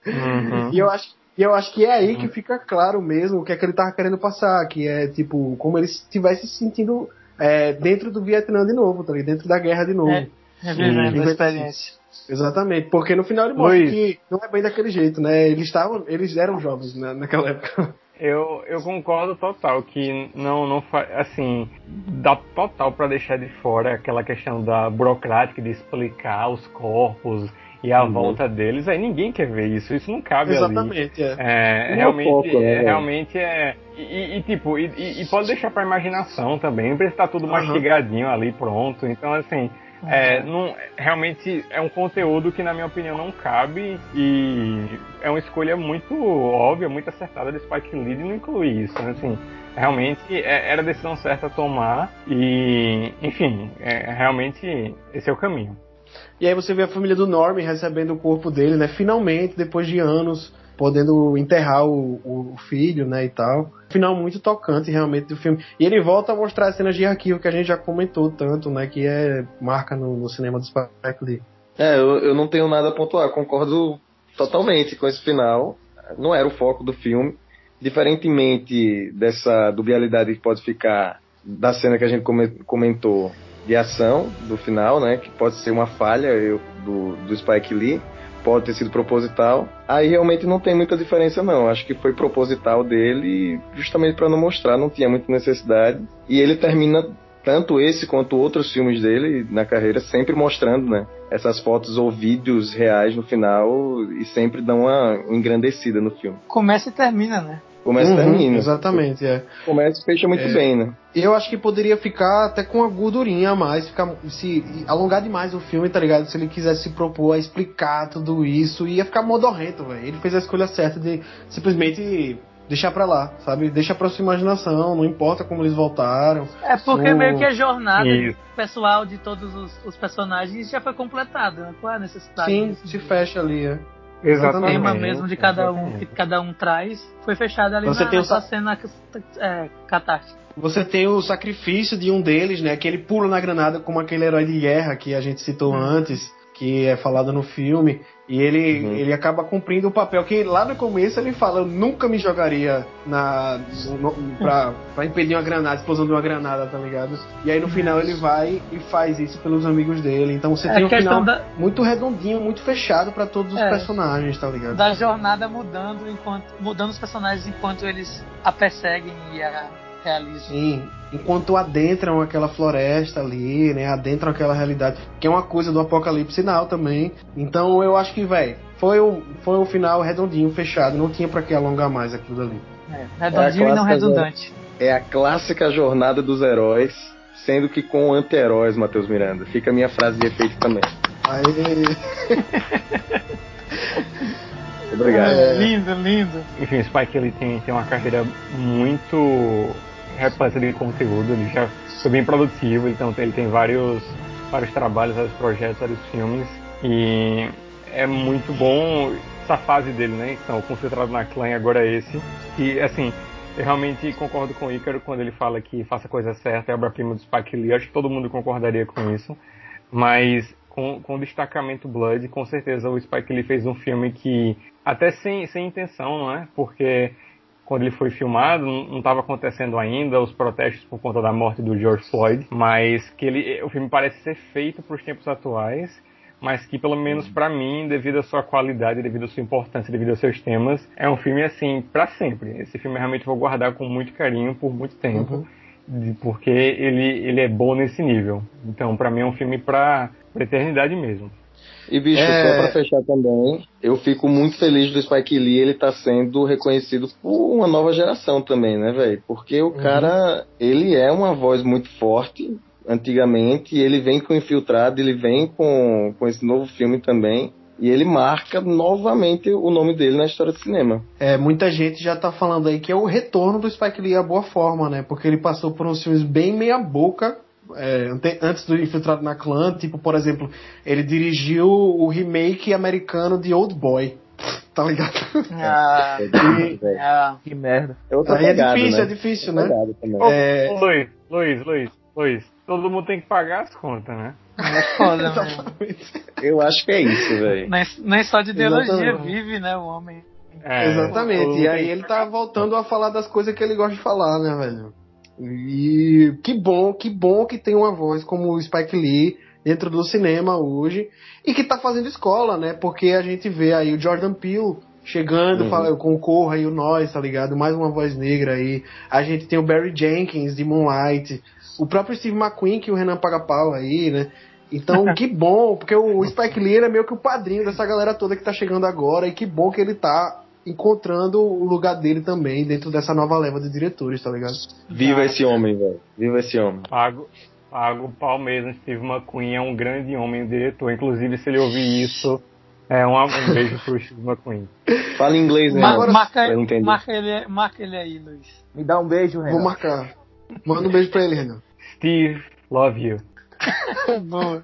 Uhum. e eu acho e eu acho que é aí que fica claro mesmo o que é que ele tava querendo passar, que é tipo, como ele estivesse se sentindo é, dentro do Vietnã de novo, tá ligado? Dentro da guerra de novo. É, é a experiência. Exatamente, porque no final ele mostra Luiz. que não é bem daquele jeito, né? Eles estavam, eles eram jovens né, naquela época. Eu, eu concordo total que não não assim dá total para deixar de fora aquela questão da burocrática de explicar os corpos e a uhum. volta deles. Aí ninguém quer ver isso, isso não cabe Exatamente, ali. É, é realmente, foco, né? é, realmente é e, e tipo e, e, pode deixar para imaginação também. Não precisa estar tudo uhum. mastigadinho ali pronto. Então assim É, não, realmente é um conteúdo que, na minha opinião, não cabe e é uma escolha muito óbvia, muito acertada de Spike Lee de não incluir isso. Né? Assim, realmente é, era a decisão certa a tomar e, enfim, é, realmente esse é o caminho. E aí você vê a família do Norman recebendo o corpo dele, né? Finalmente, depois de anos, podendo enterrar o, o filho, né, e tal. Final muito tocante, realmente, do filme. E ele volta a mostrar as cenas de arquivo que a gente já comentou tanto, né, que é marca no, no cinema do Spike Lee. É, eu, eu não tenho nada a pontuar, concordo totalmente com esse final. Não era o foco do filme. Diferentemente dessa dubialidade que pode ficar da cena que a gente comentou de ação do final, né? Que pode ser uma falha eu, do, do Spike Lee, pode ter sido proposital. Aí realmente não tem muita diferença, não. Acho que foi proposital dele, justamente para não mostrar, não tinha muita necessidade. E ele termina tanto esse quanto outros filmes dele na carreira sempre mostrando, né? Essas fotos ou vídeos reais no final e sempre dão uma engrandecida no filme. Começa e termina, né? Começa uhum, e termina. Exatamente, é. Começa e fecha muito é. bem, né? Eu acho que poderia ficar até com uma gordurinha a mais, ficar, se alongar demais o filme, tá ligado? Se ele quisesse se propor a explicar tudo isso, ia ficar modorrento, velho. Ele fez a escolha certa de simplesmente deixar pra lá, sabe? Deixa pra sua imaginação, não importa como eles voltaram. É porque meio que a jornada Isso. pessoal de todos os, os, personagens já foi completada, né? Qual é a necessidade? Sim, se fecha ali, é. Exatamente. O tema mesmo de cada um que cada um traz foi fechado ali Você na, tem nessa cena é, catástrofe. Você tem o sacrifício de um deles, né? Que ele pula na granada como aquele herói de guerra que a gente citou hum. antes, que é falado no filme. E ele, uhum. ele acaba cumprindo o papel que lá no começo ele fala: Eu nunca me jogaria na, no, pra, pra impedir uma granada, explosão de uma granada, tá ligado? E aí no final ele vai e faz isso pelos amigos dele. Então você é tem um final da... muito redondinho, muito fechado para todos os é, personagens, tá ligado? Da jornada mudando enquanto mudando os personagens enquanto eles a perseguem e a Sim, enquanto adentram aquela floresta ali, né? Adentram aquela realidade, que é uma coisa do apocalipse final também. Então eu acho que, velho, foi o, foi o final redondinho, fechado, não tinha para que alongar mais aquilo ali. É, redondinho é e não redundante. É a clássica jornada dos heróis, sendo que com anti-heróis, Matheus Miranda. Fica a minha frase de efeito também. Aê! Obrigado. É, lindo, lindo. Enfim, o Spike ele tem, tem uma carreira muito repleta de conteúdo, ele já foi bem produtivo, então ele tem vários, vários trabalhos, vários projetos, vários filmes, e é muito bom essa fase dele, né? Então, concentrado na clã agora é esse. E assim, eu realmente concordo com o Ícaro quando ele fala que faça a coisa certa, é obra-prima do Spike Lee. Acho que todo mundo concordaria com isso. Mas com, com destacamento Blood, com certeza o Spike Lee fez um filme que, até sem, sem intenção, não é? Porque quando ele foi filmado, não estava acontecendo ainda os protestos por conta da morte do George Floyd, mas que ele, o filme parece ser feito para os tempos atuais, mas que pelo menos para mim, devido à sua qualidade, devido à sua importância, devido aos seus temas, é um filme assim para sempre. Esse filme eu realmente vou guardar com muito carinho por muito tempo. Uhum. Porque ele, ele é bom nesse nível. Então, para mim, é um filme para eternidade mesmo. E bicho, é... só pra fechar também, eu fico muito feliz do Spike Lee ele tá sendo reconhecido por uma nova geração também, né, velho? Porque o uhum. cara, ele é uma voz muito forte antigamente, e ele vem com Infiltrado, ele vem com, com esse novo filme também. E ele marca novamente o nome dele na história do cinema. É, muita gente já tá falando aí que é o retorno do Spike Lee à boa forma, né? Porque ele passou por uns filmes bem meia boca é, antes do Infiltrado na Clã, tipo, por exemplo, ele dirigiu o remake americano de Old Boy. Tá ligado? Ah, e, ah que merda. É outra Aí é pegada, é difícil, né? é difícil, né? É... Ô, Luiz, Luiz, Luiz, Luiz, todo mundo tem que pagar as contas, né? É foda, Eu acho que é isso, velho. Nem, nem só de ideologia Exatamente. vive, né, o homem. É, Exatamente. E aí ele tá voltando a falar das coisas que ele gosta de falar, né, velho? E que bom, que bom que tem uma voz como o Spike Lee dentro do cinema hoje e que tá fazendo escola, né? Porque a gente vê aí o Jordan Peele chegando uhum. fala, com o Corra e o Nós, tá ligado? Mais uma voz negra aí. A gente tem o Barry Jenkins de Moonlight, o próprio Steve McQueen que o Renan paga pau aí, né? Então, que bom, porque o Spike Lee é meio que o padrinho dessa galera toda que tá chegando agora e que bom que ele tá encontrando o lugar dele também dentro dessa nova leva de diretores, tá ligado? Viva esse homem, velho. Viva esse homem. Pago, Pago o pau mesmo. Steve McQueen é um grande homem, diretor. Inclusive, se ele ouvir isso, é um, um beijo pro Steve McQueen. Fala inglês, né? Ma marca, marca, ele, marca ele aí, Luiz. Me dá um beijo, Vou Renan. marcar. Manda um beijo pra ele, Renan. Steve, love you. Boa.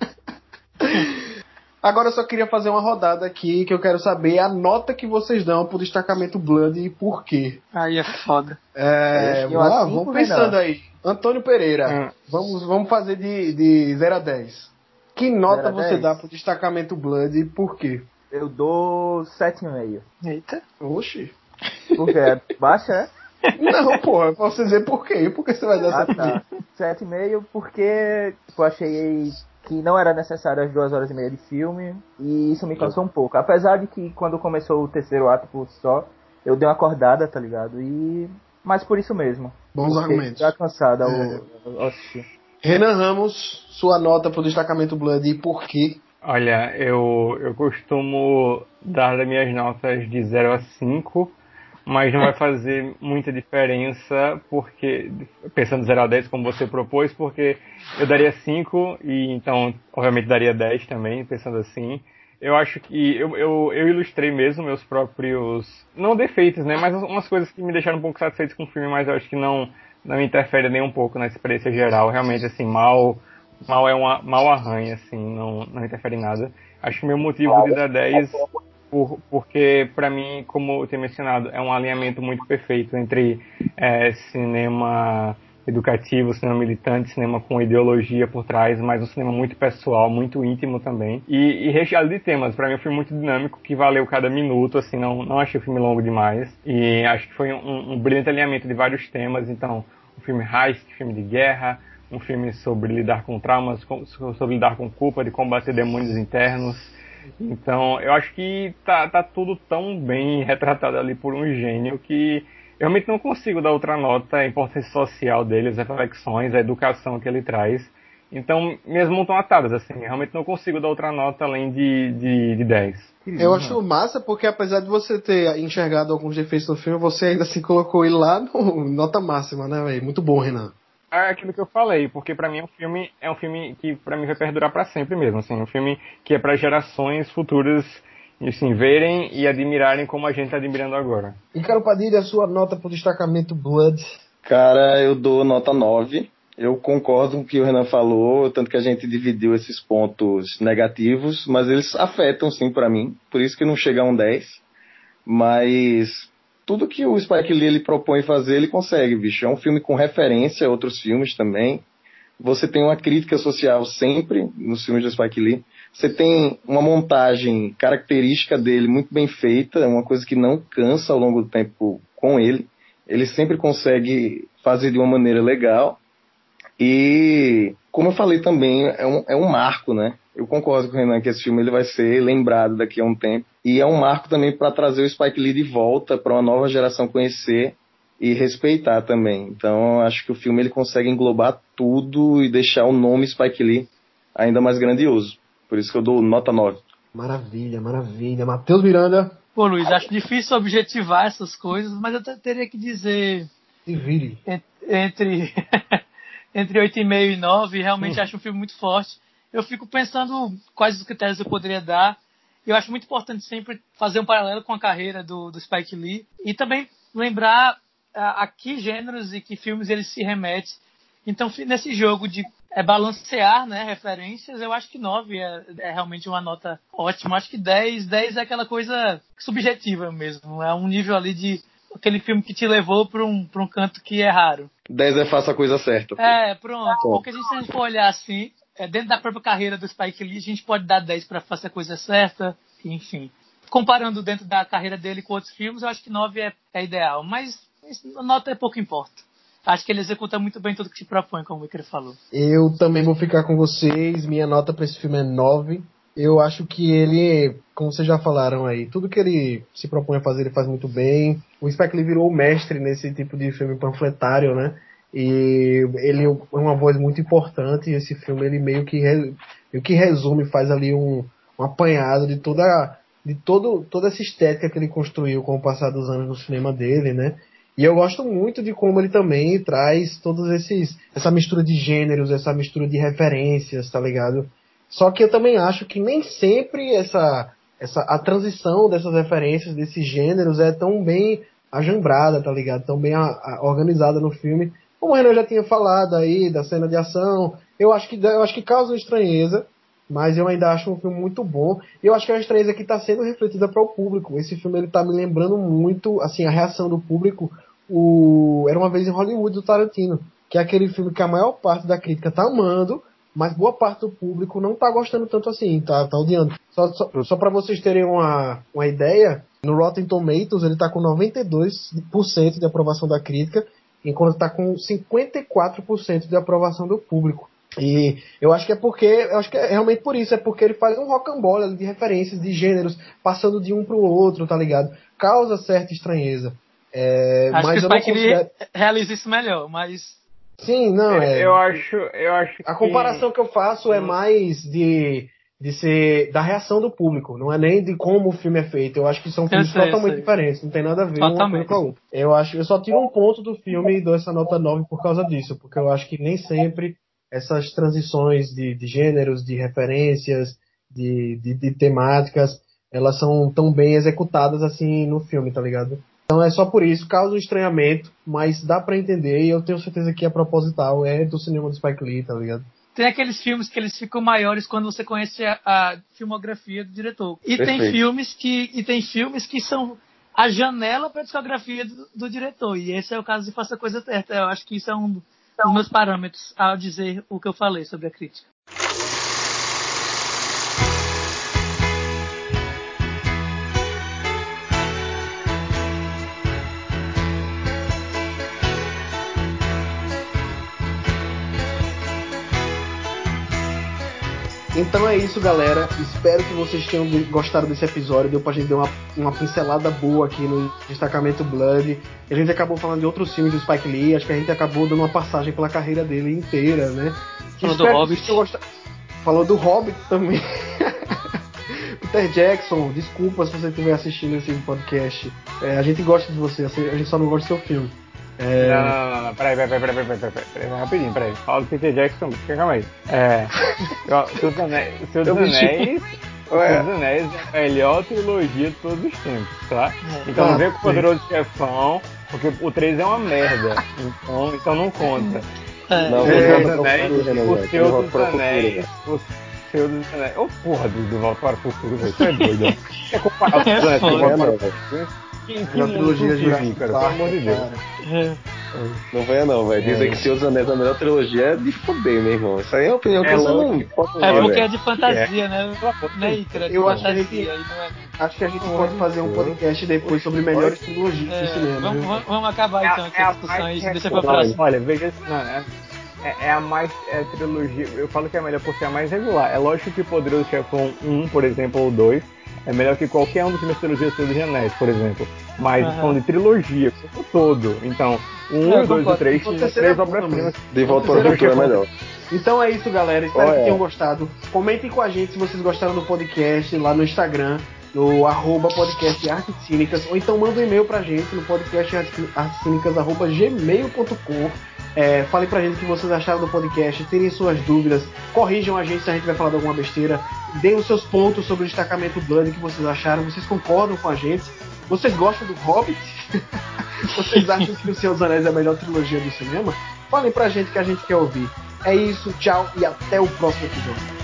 Agora eu só queria fazer uma rodada aqui que eu quero saber a nota que vocês dão pro destacamento Blood e por quê. Aí é foda. É, vamos lá, assim, vamos pensando aí. Antônio Pereira, Hum. vamos, vamos fazer de, de 0 a 10. Que nota 0 a você 10? dá pro destacamento Blood e por quê? Eu dou 7,5. Eita. Oxi. Porque é baixa, é? Não, porra, eu posso dizer por quê. Por que você vai dar Ah, essa tá. 7,5 porque tipo, eu achei que não era necessário as duas horas e meia de filme e isso me cansou um pouco. Apesar de que quando começou o terceiro ato por só, eu dei uma acordada, tá ligado? E. Mas por isso mesmo. Bons argumentos. Já cansada ao, É. ao assistir. Renan Ramos, sua nota pro destacamento Blood e por quê? Olha, eu, eu costumo dar as minhas notas de 0 a 5, mas não vai fazer muita diferença, porque, pensando 0 a 10 como você propôs, porque eu daria 5 e então, obviamente, daria 10 também, pensando assim. Eu acho que eu, eu, eu ilustrei mesmo meus próprios, não defeitos, né, mas umas coisas que me deixaram um pouco satisfeitos com o filme, mas eu acho que não, não interfere nem um pouco na experiência geral. Realmente, assim, mal, mal é uma mal arranha, assim, não, não interfere em nada. Acho que meu motivo de dar 10, por, porque para mim, como eu tenho mencionado, é um alinhamento muito perfeito entre é, cinema educativo, cinema militante, cinema com ideologia por trás, mas um cinema muito pessoal, muito íntimo também. E, e recheado de temas. Para mim, filme muito dinâmico, que valeu cada minuto, assim, não, não achei o filme longo demais. E acho que foi um, um brilhante alinhamento de vários temas. Então, um filme heist, filme de guerra, um filme sobre lidar com traumas, sobre lidar com culpa, de combater demônios internos. Então, eu acho que tá, tá tudo tão bem retratado ali por um gênio que eu realmente não consigo dar outra nota a importância social dele, as reflexões, a educação que ele traz. Então, minhas mãos estão atadas, assim, realmente não consigo dar outra nota além de, de, de 10. Eu acho massa porque apesar de você ter enxergado alguns defeitos no filme, você ainda assim colocou ele lá no nota máxima, né, velho? Muito bom, Renan. É aquilo que eu falei, porque pra mim é um filme, é um filme que pra mim vai perdurar pra sempre mesmo, assim, um filme que é pra gerações futuras, assim, verem e admirarem como a gente tá admirando agora. Ricardo Padilha, sua nota pro destacamento Blood. Cara, eu dou nota 9. Eu concordo com o que o Renan falou, tanto que a gente dividiu esses pontos negativos, mas eles afetam sim pra mim, por isso que não chega a um 10. Mas tudo que o Spike Lee ele propõe fazer, ele consegue, bicho. É um filme com referência a outros filmes também. Você tem uma crítica social sempre nos filmes do Spike Lee. Você tem uma montagem característica dele muito bem feita, uma coisa que não cansa ao longo do tempo com ele. Ele sempre consegue fazer de uma maneira legal. E, como eu falei também, é um, é um marco, né? Eu concordo com o Renan que esse filme ele vai ser lembrado daqui a um tempo. E é um marco também para trazer o Spike Lee de volta para uma nova geração conhecer e respeitar também. Então, acho que o filme ele consegue englobar tudo e deixar o nome Spike Lee ainda mais grandioso. Por isso que eu dou nota 9. Maravilha, maravilha. Matheus Miranda, Pô, Luiz, acho difícil objetivar essas coisas, mas eu te- teria que dizer se vire. en- entre entre 8,5 e 9, realmente acho um filme muito forte. Eu fico pensando quais os critérios eu poderia dar. Eu acho muito importante sempre fazer um paralelo com a carreira do, do Spike Lee e também lembrar a, a que gêneros e que filmes ele se remete. Então, nesse jogo de é, balancear né, referências, eu acho que 9 é, é realmente uma nota ótima. Acho que 10, 10 é aquela coisa subjetiva mesmo. É um nível ali de aquele filme que te levou para um, pra um canto que é raro. 10 é faça a coisa certa. É, pronto. Porque a gente, se a gente for olhar assim, é, dentro da própria carreira do Spike Lee, a gente pode dar 10 para fazer a coisa certa, enfim. Comparando dentro da carreira dele com outros filmes, eu acho que 9 é, é ideal. Mas a nota é pouco importa. Acho que ele executa muito bem tudo que se propõe, como o Iker falou. Eu também vou ficar com vocês. Minha nota pra esse filme é 9. Eu acho que ele, como vocês já falaram aí, tudo que ele se propõe a fazer, ele faz muito bem. O Spike Lee virou o mestre nesse tipo de filme panfletário, né? E ele é uma voz muito importante. E esse filme ele meio que, que resume, faz ali um, um apanhado de toda de todo, toda essa estética que ele construiu com o passar dos anos no cinema dele, né? E eu gosto muito de como ele também traz todos esses essa mistura de gêneros, essa mistura de referências, tá ligado? Só que eu também acho que nem sempre essa essa a transição dessas referências desses gêneros é tão bem ajambrada, tá ligado? Tão bem a, a, organizada no filme. Como o Renan já tinha falado aí da cena de ação, eu acho que eu acho que causa estranheza, mas eu ainda acho um filme muito bom. E eu acho que a estranheza aqui está sendo refletida para o público. Esse filme ele tá me lembrando muito, assim, a reação do público. O Era uma vez em Hollywood do Tarantino, que é aquele filme que a maior parte da crítica tá amando, mas boa parte do público não tá gostando tanto assim, tá, tá odiando. Só, só, só para vocês terem uma, uma ideia, no Rotten Tomatoes ele tá com 92% de aprovação da crítica, enquanto tá com 54% de aprovação do público. E eu acho que é porque, eu acho que é realmente por isso, é porque ele faz um rocambole de referências, de gêneros, passando de um pro outro, tá ligado? Causa certa estranheza. É, acho mas que o Spike considero... realiza isso melhor, mas Sim, não, é. Eu acho, eu acho A comparação que eu faço é mais de, de ser da reação do público, não é nem de como o filme é feito. Eu acho que são filmes sei, totalmente diferentes, não tem nada a ver totalmente. uma com a outra. Eu acho, eu só tiro um ponto do filme e dou essa nota 9 por causa disso, porque eu acho que nem sempre essas transições de, de gêneros, de referências, de, de, de temáticas, elas são tão bem executadas assim no filme, tá ligado? Então é só por isso, causa um estranhamento, mas dá para entender e eu tenho certeza que é proposital, é do cinema do Spike Lee, tá ligado? Tem aqueles filmes que eles ficam maiores quando você conhece a, a filmografia do diretor. E Perfeito. tem filmes que e tem filmes que são a janela para a discografia do, do, diretor. E esse é o caso de Faça a Coisa Certa. Eu acho que isso é um dos meus parâmetros ao dizer o que eu falei sobre a crítica. Então é isso, galera. Espero que vocês tenham gostado desse episódio. Deu pra gente dar uma, uma pincelada boa aqui no destacamento Blood. A gente acabou falando de outros filmes do Spike Lee. Acho que a gente acabou dando uma passagem pela carreira dele inteira, né? Falou do Hobbit. Falou do Hobbit também. Peter Jackson, desculpa se você estiver assistindo esse podcast. É, a gente gosta de você, a gente só não gosta do seu filme. É... Não, não, não, não, peraí, peraí, peraí, peraí, peraí, peraí, rapidinho, peraí. Fala do Peter Jackson, calma aí. É. Dos Anéis. Dos Anéis. Dos Anéis é a melhor trilogia de todos os tempos, tá? Então não vem com o Poderoso Chefão, porque o 3 é uma merda. Então, então não conta. É. Não, o Senhor dos Anéis. O Senhor dos Anéis. O Senhor dos Anéis. Ô porra do, do Volta para o Futuro, velho. Isso é doido. É comparar o Senhor dos Anéis com que, que na trilogia de Vivi, cara, pelo amor de Deus. É. Não venha não, velho. Dizer é. que Senhor dos Anéis é a melhor trilogia é de foder, meu irmão. Isso aí é uma opinião que é você não pode É porque é de fantasia, né? Né, Icra? Eu acho que, a gente, é... acho que a gente pode fazer um podcast depois sobre melhores trilogias é, do cinema. Vamos, vamos acabar então com essa discussão aí, deixa pra próxima. Olha, veja não, é, é, a mais é a trilogia. Eu falo que é a melhor por ser a mais regular. É lógico que Poderoso Chefão 1, por exemplo, ou 2 é melhor que qualquer um dos filmes trilogias de Anéis, por exemplo. Mas uhum. falando de trilogia, como todo. Então, o 1, o 2 e o 3 tinham três obras-primas. De volta para o futuro é melhor. Então é isso, galera. Espero oh, que tenham gostado. Comentem com a gente se vocês gostaram do podcast lá no Instagram, no arroba podcast Artes Cínicas, ou então manda um e-mail pra gente no podcast artescínicas.gmail.com é, fale pra gente o que vocês acharam do podcast, tirem suas dúvidas, corrijam a gente se a gente vai falar de alguma besteira, deem os seus pontos sobre o destacamento Blood que vocês acharam, vocês concordam com a gente, vocês gostam do Hobbit? vocês acham que o Senhor dos Anéis é a melhor trilogia do cinema? Falem pra gente que a gente quer ouvir. É isso, tchau e até o próximo episódio.